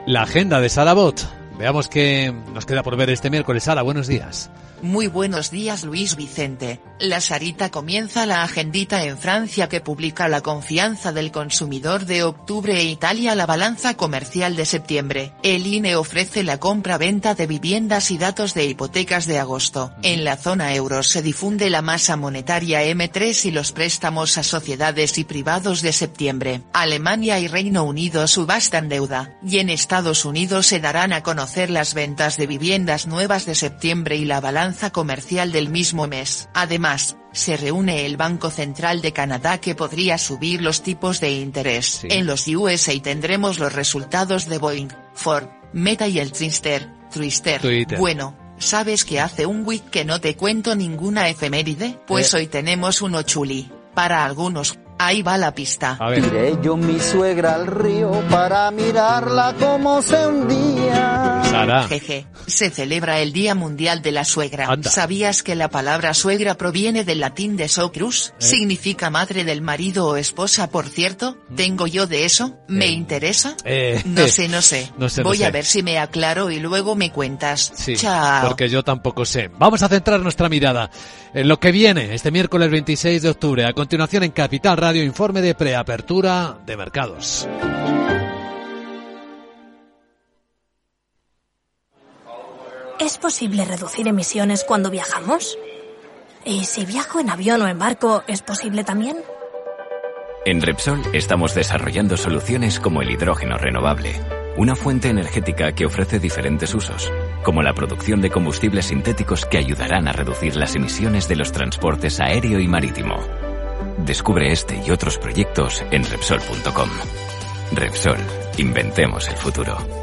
la agenda de Salabot. Veamos qué nos queda por ver este miércoles. Sala, buenos días. Muy buenos días Luis Vicente. La Sarita comienza la agendita en Francia que publica la confianza del consumidor de octubre e Italia la balanza comercial de septiembre. El INE ofrece la compra-venta de viviendas y datos de hipotecas de agosto. En la zona euro se difunde la masa monetaria M3 y los préstamos a sociedades y privados de septiembre. Alemania y Reino Unido subastan deuda. Y en Estados Unidos se darán a conocer las ventas de viviendas nuevas de septiembre y la balanza comercial del mismo mes. Además, se reúne el Banco Central de Canadá que podría subir los tipos de interés. En los USA tendremos los resultados de Boeing, Ford, Meta y el Twister. Twister. Bueno, ¿sabes que hace un week que no te cuento ninguna efeméride? Pues eh. hoy tenemos uno chuli. Para algunos, Ahí va la pista. Tiré yo mi suegra al río para mirarla como se hundía. Sara. Jeje. Se celebra el Día Mundial de la Suegra. ¿Sabías que la palabra suegra proviene del latín de socrus? ¿Eh? Significa madre del marido o esposa, por cierto. ¿Tengo yo de eso? ¿Me eh. interesa? Eh. No sé, no sé. Voy a ver si me aclaro y luego me cuentas. Sí, Chao. Porque yo tampoco sé. Vamos a centrar nuestra mirada en lo que viene este miércoles 26 de octubre. A continuación en Capital Radio Informe de Preapertura de Mercados. ¿Es posible reducir emisiones cuando viajamos? ¿Y si viajo en avión o en barco, es posible también? En Repsol estamos desarrollando soluciones como el hidrógeno renovable, una fuente energética que ofrece diferentes usos, como la producción de combustibles sintéticos que ayudarán a reducir las emisiones de los transportes aéreo y marítimo Descubre este y otros proyectos en Repsol.com. Repsol, inventemos el futuro.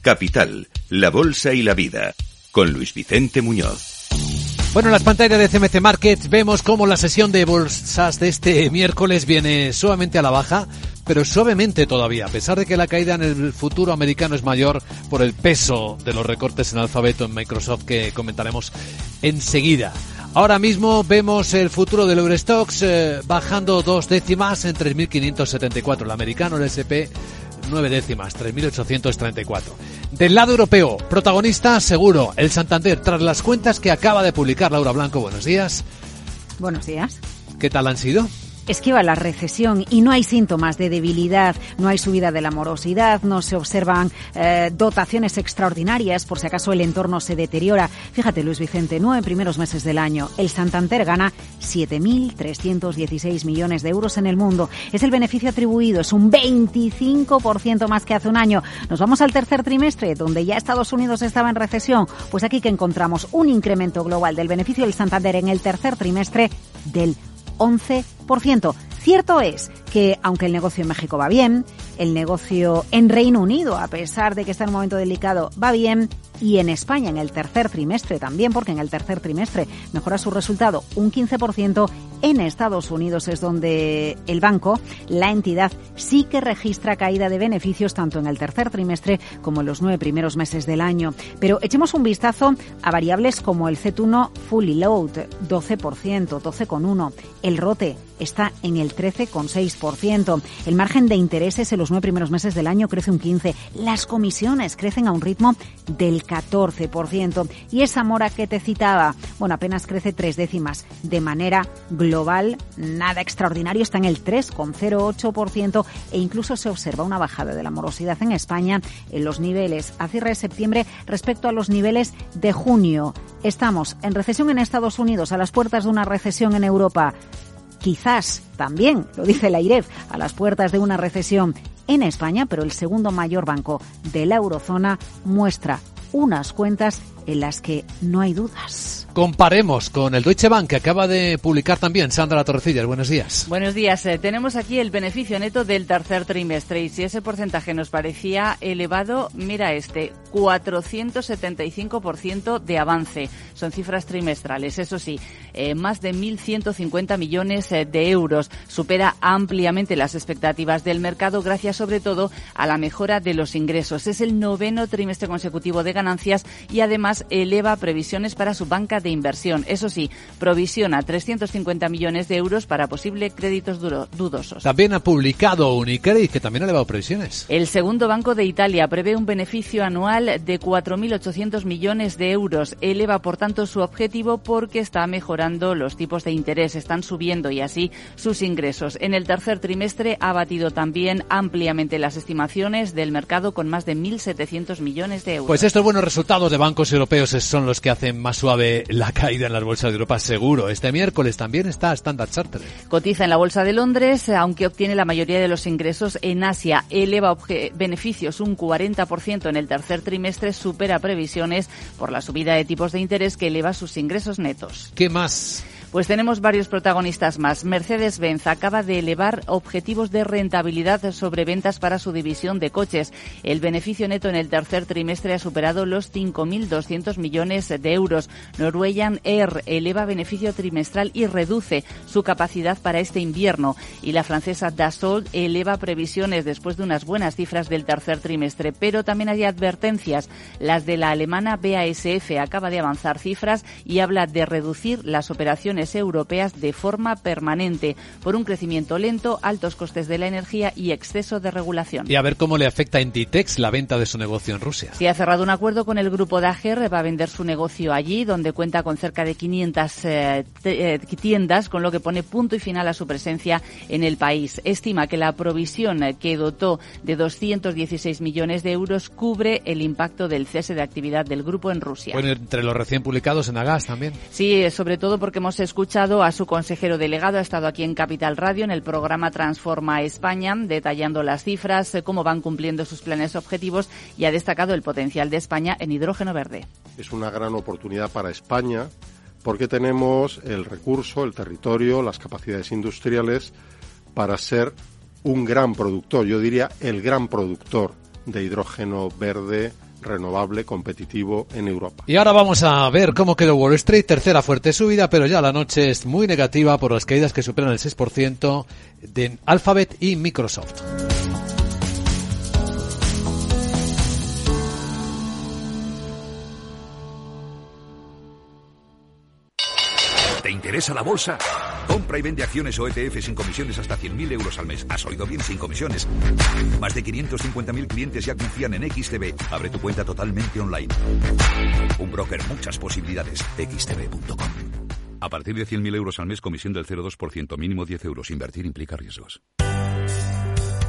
Capital, la Bolsa y la Vida, con Luis Vicente Muñoz. Bueno, en las pantallas de CMC Markets vemos cómo la sesión de bolsas de este miércoles viene suavemente a la baja, pero suavemente todavía, a pesar de que la caída en el futuro americano es mayor por el peso de los recortes en alfabeto en Microsoft que comentaremos enseguida. Ahora mismo vemos el futuro del Eurostox eh, bajando dos décimas en 3.574. El americano, el SP, nueve décimas, 3.834. Del lado europeo, protagonista seguro, el Santander, tras las cuentas que acaba de publicar Laura Blanco. Buenos días. Buenos días. ¿Qué tal han sido? Esquiva la recesión y no hay síntomas de debilidad, no hay subida de la morosidad, no se observan eh, dotaciones extraordinarias por si acaso el entorno se deteriora. Fíjate, Luis Vicente, nueve primeros meses del año, el Santander gana 7.316 millones de euros en el mundo. Es el beneficio atribuido, es un 25% más que hace un año. Nos vamos al tercer trimestre, donde ya Estados Unidos estaba en recesión. Pues aquí que encontramos un incremento global del beneficio del Santander en el tercer trimestre del 11%. Cierto es que, aunque el negocio en México va bien, el negocio en Reino Unido, a pesar de que está en un momento delicado, va bien, y en España en el tercer trimestre también, porque en el tercer trimestre mejora su resultado un 15%. En Estados Unidos es donde el banco, la entidad, sí que registra caída de beneficios tanto en el tercer trimestre como en los nueve primeros meses del año. Pero echemos un vistazo a variables como el C1 Fully Load, 12%, 12,1%. El ROTE está en el 13,6%. El margen de intereses en los nueve primeros meses del año crece un 15%. Las comisiones crecen a un ritmo del 14%. Y esa mora que te citaba, bueno, apenas crece tres décimas. De manera global, nada extraordinario, está en el 3,08% e incluso se observa una bajada de la morosidad en España en los niveles a cierre de septiembre respecto a los niveles de junio. Estamos en recesión en Estados Unidos, a las puertas de una recesión en Europa quizás también, lo dice la IREF, a las puertas de una recesión en España, pero el segundo mayor banco de la eurozona muestra unas cuentas en las que no hay dudas. Comparemos con el Deutsche Bank que acaba de publicar también Sandra Torrecillas. Buenos días. Buenos días. Eh, tenemos aquí el beneficio neto del tercer trimestre y si ese porcentaje nos parecía elevado, mira este, 475% de avance. Son cifras trimestrales, eso sí, eh, más de 1.150 millones eh, de euros. Supera ampliamente las expectativas del mercado gracias sobre todo a la mejora de los ingresos. Es el noveno trimestre consecutivo de ganancias y además eleva previsiones para su banca de inversión. Eso sí, provisiona 350 millones de euros para posibles créditos dudosos. También ha publicado Unicredit, que también ha elevado previsiones. El segundo banco de Italia prevé un beneficio anual de 4.800 millones de euros. Eleva, por tanto, su objetivo porque está mejorando los tipos de interés, están subiendo y así sus ingresos. En el tercer trimestre ha batido también ampliamente las estimaciones del mercado con más de 1.700 millones de euros. Pues estos buenos resultados de bancos europeos son los que hacen más suave la caída en las bolsas de Europa seguro. Este miércoles también está Standard Chartered. Cotiza en la bolsa de Londres, aunque obtiene la mayoría de los ingresos en Asia. Eleva beneficios un 40% en el tercer trimestre, supera previsiones por la subida de tipos de interés que eleva sus ingresos netos. ¿Qué más? más. Pues tenemos varios protagonistas más. Mercedes-Benz acaba de elevar objetivos de rentabilidad sobre ventas para su división de coches. El beneficio neto en el tercer trimestre ha superado los 5.200 millones de euros. Norwegian Air eleva beneficio trimestral y reduce su capacidad para este invierno. Y la francesa Dassault eleva previsiones después de unas buenas cifras del tercer trimestre. Pero también hay advertencias. Las de la alemana BASF acaba de avanzar cifras y habla de reducir las operaciones europeas de forma permanente por un crecimiento lento, altos costes de la energía y exceso de regulación. Y a ver cómo le afecta a Inditex la venta de su negocio en Rusia. Sí, ha cerrado un acuerdo con el grupo Dager, va a vender su negocio allí, donde cuenta con cerca de 500 eh, eh, tiendas, con lo que pone punto y final a su presencia en el país. Estima que la provisión que dotó de 216 millones de euros cubre el impacto del cese de actividad del grupo en Rusia. Bueno, entre los recién publicados en Agas también. Sí, sobre todo porque hemos escuchado a su consejero delegado, ha estado aquí en Capital Radio en el programa Transforma España, detallando las cifras, eh, cómo van cumpliendo sus planes objetivos y ha destacado el potencial de España en hidrógeno verde. Es una gran oportunidad para España porque tenemos el recurso, el territorio, las capacidades industriales para ser un gran productor, yo diría el gran productor de hidrógeno verde renovable, competitivo en Europa. Y ahora vamos a ver cómo quedó Wall Street, tercera fuerte subida, pero ya la noche es muy negativa por las caídas que superan el 6% de Alphabet y Microsoft. ¿Te interesa la bolsa? Compra y vende acciones o ETF sin comisiones hasta 100.000 euros al mes. ¿Has oído bien? Sin comisiones. Más de 550.000 clientes ya confían en XTB. Abre tu cuenta totalmente online. Un broker, muchas posibilidades. XTB.com. A partir de 100.000 euros al mes, comisión del 0,2%, mínimo 10 euros. Invertir implica riesgos.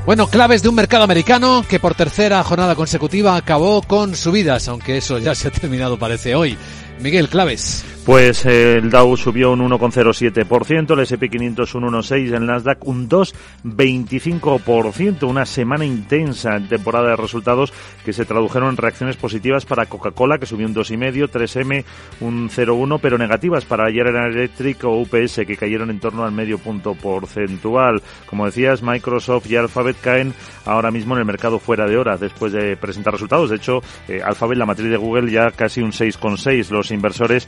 Bueno, claves de un mercado americano que por tercera jornada consecutiva acabó con subidas, aunque eso ya se ha terminado parece hoy. Miguel, claves. Pues eh, el Dow subió un 1,07%, el S&P 500 un 1,6%, el Nasdaq un 2,25%, una semana intensa en temporada de resultados que se tradujeron en reacciones positivas para Coca-Cola, que subió un 2,5%, 3M un 0,1%, pero negativas para General Electric o UPS, que cayeron en torno al medio punto porcentual. Como decías, Microsoft y Alphabet caen ahora mismo en el mercado fuera de hora después de presentar resultados. De hecho, eh, Alphabet, la matriz de Google, ya casi un 6,6%. Los inversores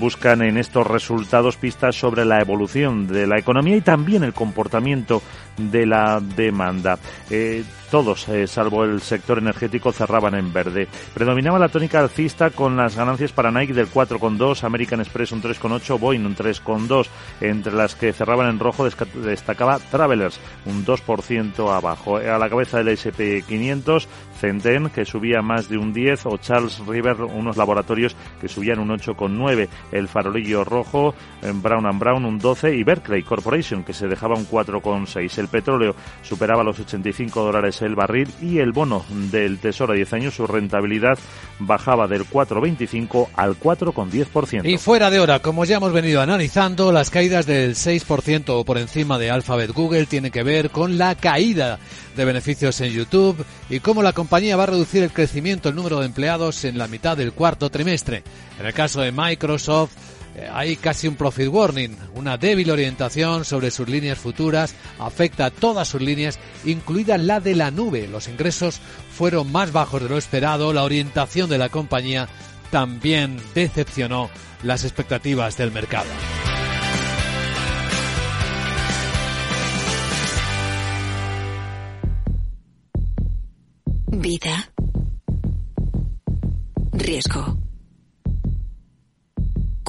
buscan en estos resultados pistas sobre la evolución de la economía y también el comportamiento de la demanda. Eh, todos, eh, salvo el sector energético, cerraban en verde. Predominaba la tónica alcista con las ganancias para Nike del 4,2, American Express un 3,8, Boeing un 3,2. Entre las que cerraban en rojo destacaba Travelers un 2% abajo. A la cabeza del S&P 500, Centen, que subía más de un 10, o Charles River, unos laboratorios que subían un 8,9. El farolillo rojo, Brown and Brown un 12 y Berkeley Corporation, que se dejaba un 4,6. El petróleo superaba los 85 dólares el barril y el bono del Tesoro a 10 años, su rentabilidad bajaba del 4,25 al 4,10%. Y fuera de hora, como ya hemos venido analizando, las caídas del 6% o por encima de Alphabet Google tienen que ver con la caída de beneficios en YouTube y cómo la compañía va a reducir el crecimiento, el número de empleados en la mitad del cuarto trimestre. En el caso de Microsoft, hay casi un profit warning, una débil orientación sobre sus líneas futuras, afecta a todas sus líneas, incluida la de la nube. Los ingresos fueron más bajos de lo esperado, la orientación de la compañía también decepcionó las expectativas del mercado. Vida. Riesgo.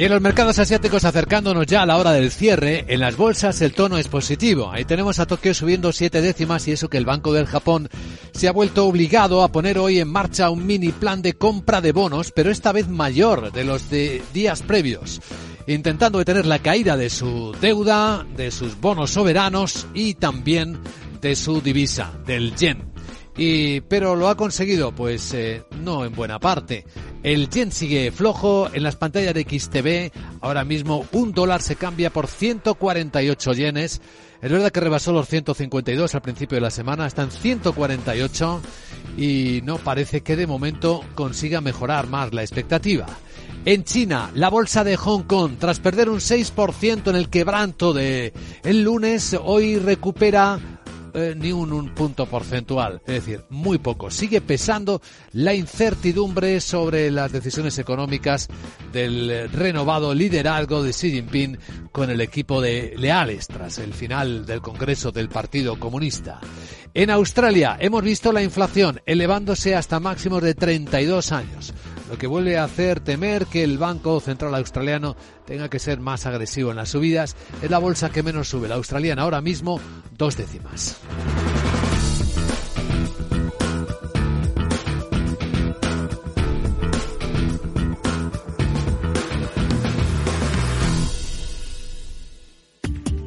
Y en los mercados asiáticos acercándonos ya a la hora del cierre, en las bolsas el tono es positivo. Ahí tenemos a Tokio subiendo siete décimas y eso que el Banco del Japón se ha vuelto obligado a poner hoy en marcha un mini plan de compra de bonos, pero esta vez mayor de los de días previos, intentando detener la caída de su deuda, de sus bonos soberanos y también de su divisa, del yen. Y, pero lo ha conseguido, pues eh, no en buena parte. El yen sigue flojo en las pantallas de XTV. Ahora mismo un dólar se cambia por 148 yenes. Es verdad que rebasó los 152 al principio de la semana, está en 148 y no parece que de momento consiga mejorar más la expectativa. En China, la bolsa de Hong Kong, tras perder un 6% en el quebranto de el lunes, hoy recupera eh, ni un, punto porcentual, es decir, muy poco. Sigue pesando la incertidumbre sobre las decisiones económicas del renovado liderazgo de Xi Jinping con el equipo de leales tras el final del Congreso del Partido Comunista. En Australia hemos visto la inflación elevándose hasta máximos de 32 años lo que vuelve a hacer temer que el Banco Central Australiano tenga que ser más agresivo en las subidas. Es la bolsa que menos sube, la australiana ahora mismo dos décimas.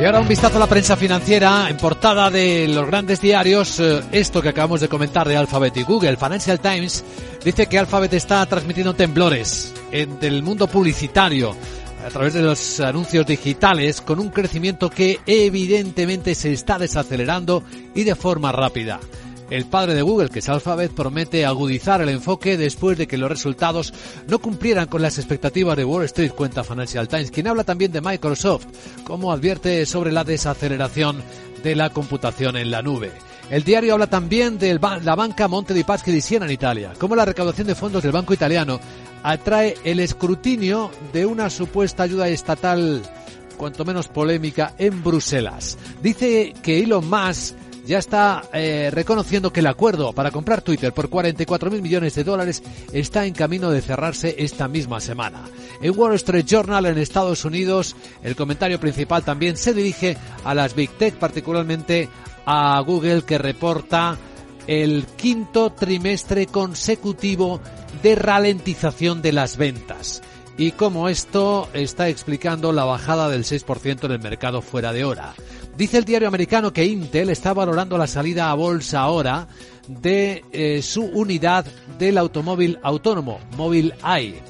Y ahora un vistazo a la prensa financiera en portada de los grandes diarios. Eh, esto que acabamos de comentar de Alphabet y Google. Financial Times dice que Alphabet está transmitiendo temblores en el mundo publicitario a través de los anuncios digitales con un crecimiento que evidentemente se está desacelerando y de forma rápida. El padre de Google, que es Alphabet, promete agudizar el enfoque después de que los resultados no cumplieran con las expectativas de Wall Street, cuenta Financial Times, quien habla también de Microsoft, como advierte sobre la desaceleración de la computación en la nube. El diario habla también de la banca Monte di Paschi di Siena en Italia, como la recaudación de fondos del banco italiano atrae el escrutinio de una supuesta ayuda estatal cuanto menos polémica en Bruselas. Dice que Elon Musk ya está eh, reconociendo que el acuerdo para comprar Twitter por 44 mil millones de dólares está en camino de cerrarse esta misma semana. En Wall Street Journal en Estados Unidos, el comentario principal también se dirige a las Big Tech, particularmente a Google, que reporta el quinto trimestre consecutivo de ralentización de las ventas y cómo esto está explicando la bajada del 6% en el mercado fuera de hora. Dice el diario americano que Intel está valorando la salida a bolsa ahora de eh, su unidad del automóvil autónomo, Mobile Eye,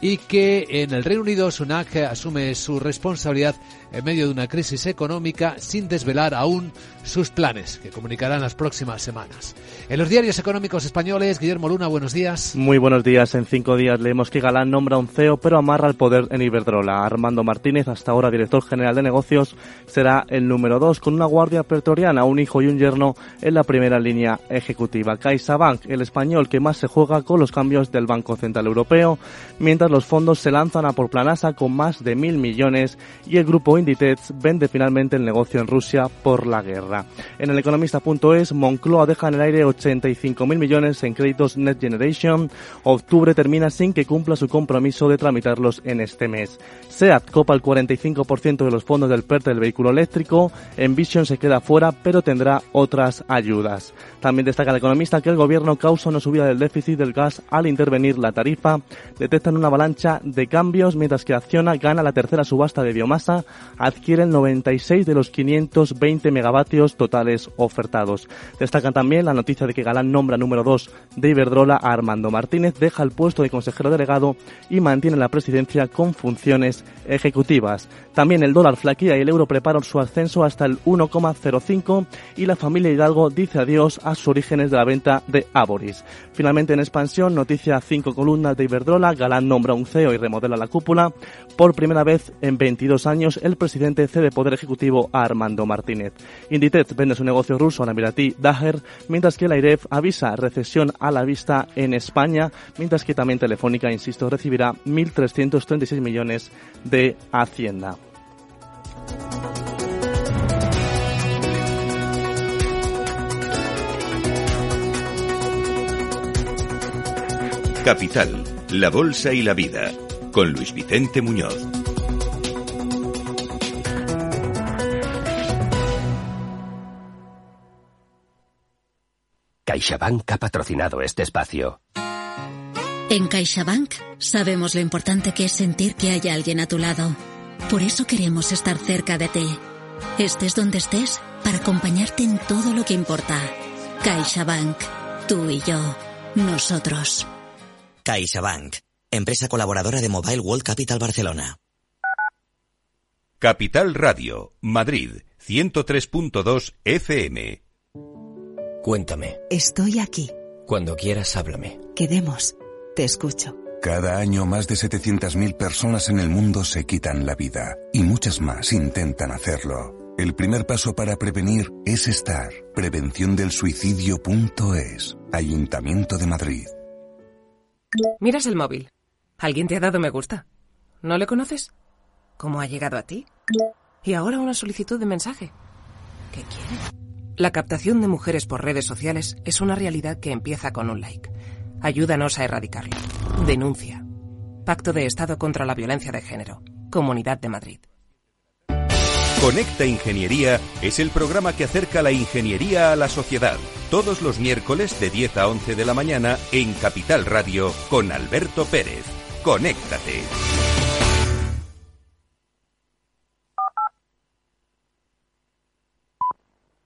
y que en el Reino Unido Sunak asume su responsabilidad en medio de una crisis económica sin desvelar aún sus planes, que comunicarán las próximas semanas. En los diarios económicos españoles, Guillermo Luna, buenos días. Muy buenos días. En cinco días leemos que Galán nombra un CEO, pero amarra el poder en Iberdrola. Armando Martínez, hasta ahora director general de negocios, será el número dos, con una guardia pretoriana, un hijo y un yerno en la primera línea ejecutiva. CaixaBank, el español que más se juega con los cambios del Banco Central Europeo, mientras los fondos se lanzan a por Planasa con más de mil millones y el grupo Inditex vende finalmente el negocio en Rusia por la guerra. En el economista.es, Moncloa deja en el aire 85.000 millones en créditos Net Generation. Octubre termina sin que cumpla su compromiso de tramitarlos en este mes. SEAT copa el 45% de los fondos del PERT del vehículo eléctrico. Envision se queda fuera, pero tendrá otras ayudas. También destaca el economista que el gobierno causa una subida del déficit del gas al intervenir la tarifa. Detectan una avalancha de cambios, mientras que Acciona gana la tercera subasta de biomasa, adquiere el 96 de los 520 megavatios totales ofertados. Destacan también la noticia de que Galán nombra número 2 de Iberdrola a Armando Martínez, deja el puesto de consejero delegado y mantiene la presidencia con funciones ejecutivas. También el dólar flaquea y el euro preparan su ascenso hasta el 1,05 y la familia Hidalgo dice adiós a sus orígenes de la venta de Aboris. Finalmente en expansión, noticia 5 columnas de Iberdrola, Galán nombra un CEO y remodela la cúpula. Por primera vez en 22 años, el presidente cede poder ejecutivo a Armando Martínez. Inditex vende su negocio ruso a la Miratí Daher, mientras que la IREF avisa recesión a la vista en España, mientras que también Telefónica, insisto, recibirá 1.336 millones de Hacienda. Capital, la Bolsa y la Vida, con Luis Vicente Muñoz. CaixaBank ha patrocinado este espacio. En CaixaBank sabemos lo importante que es sentir que hay alguien a tu lado. Por eso queremos estar cerca de ti. Estés donde estés para acompañarte en todo lo que importa. CaixaBank. Tú y yo. Nosotros. CaixaBank. Empresa colaboradora de Mobile World Capital Barcelona. Capital Radio, Madrid, 103.2 FM. Cuéntame. Estoy aquí. Cuando quieras, háblame. Quedemos. Te escucho. Cada año más de 700.000 personas en el mundo se quitan la vida y muchas más intentan hacerlo. El primer paso para prevenir es estar. Prevención del suicidio.es. Ayuntamiento de Madrid. Miras el móvil. ¿Alguien te ha dado me gusta? ¿No le conoces? ¿Cómo ha llegado a ti? Y ahora una solicitud de mensaje. ¿Qué quiere? La captación de mujeres por redes sociales es una realidad que empieza con un like. Ayúdanos a erradicarlo. Denuncia. Pacto de Estado contra la Violencia de Género. Comunidad de Madrid. Conecta Ingeniería es el programa que acerca la ingeniería a la sociedad. Todos los miércoles de 10 a 11 de la mañana en Capital Radio con Alberto Pérez. Conéctate.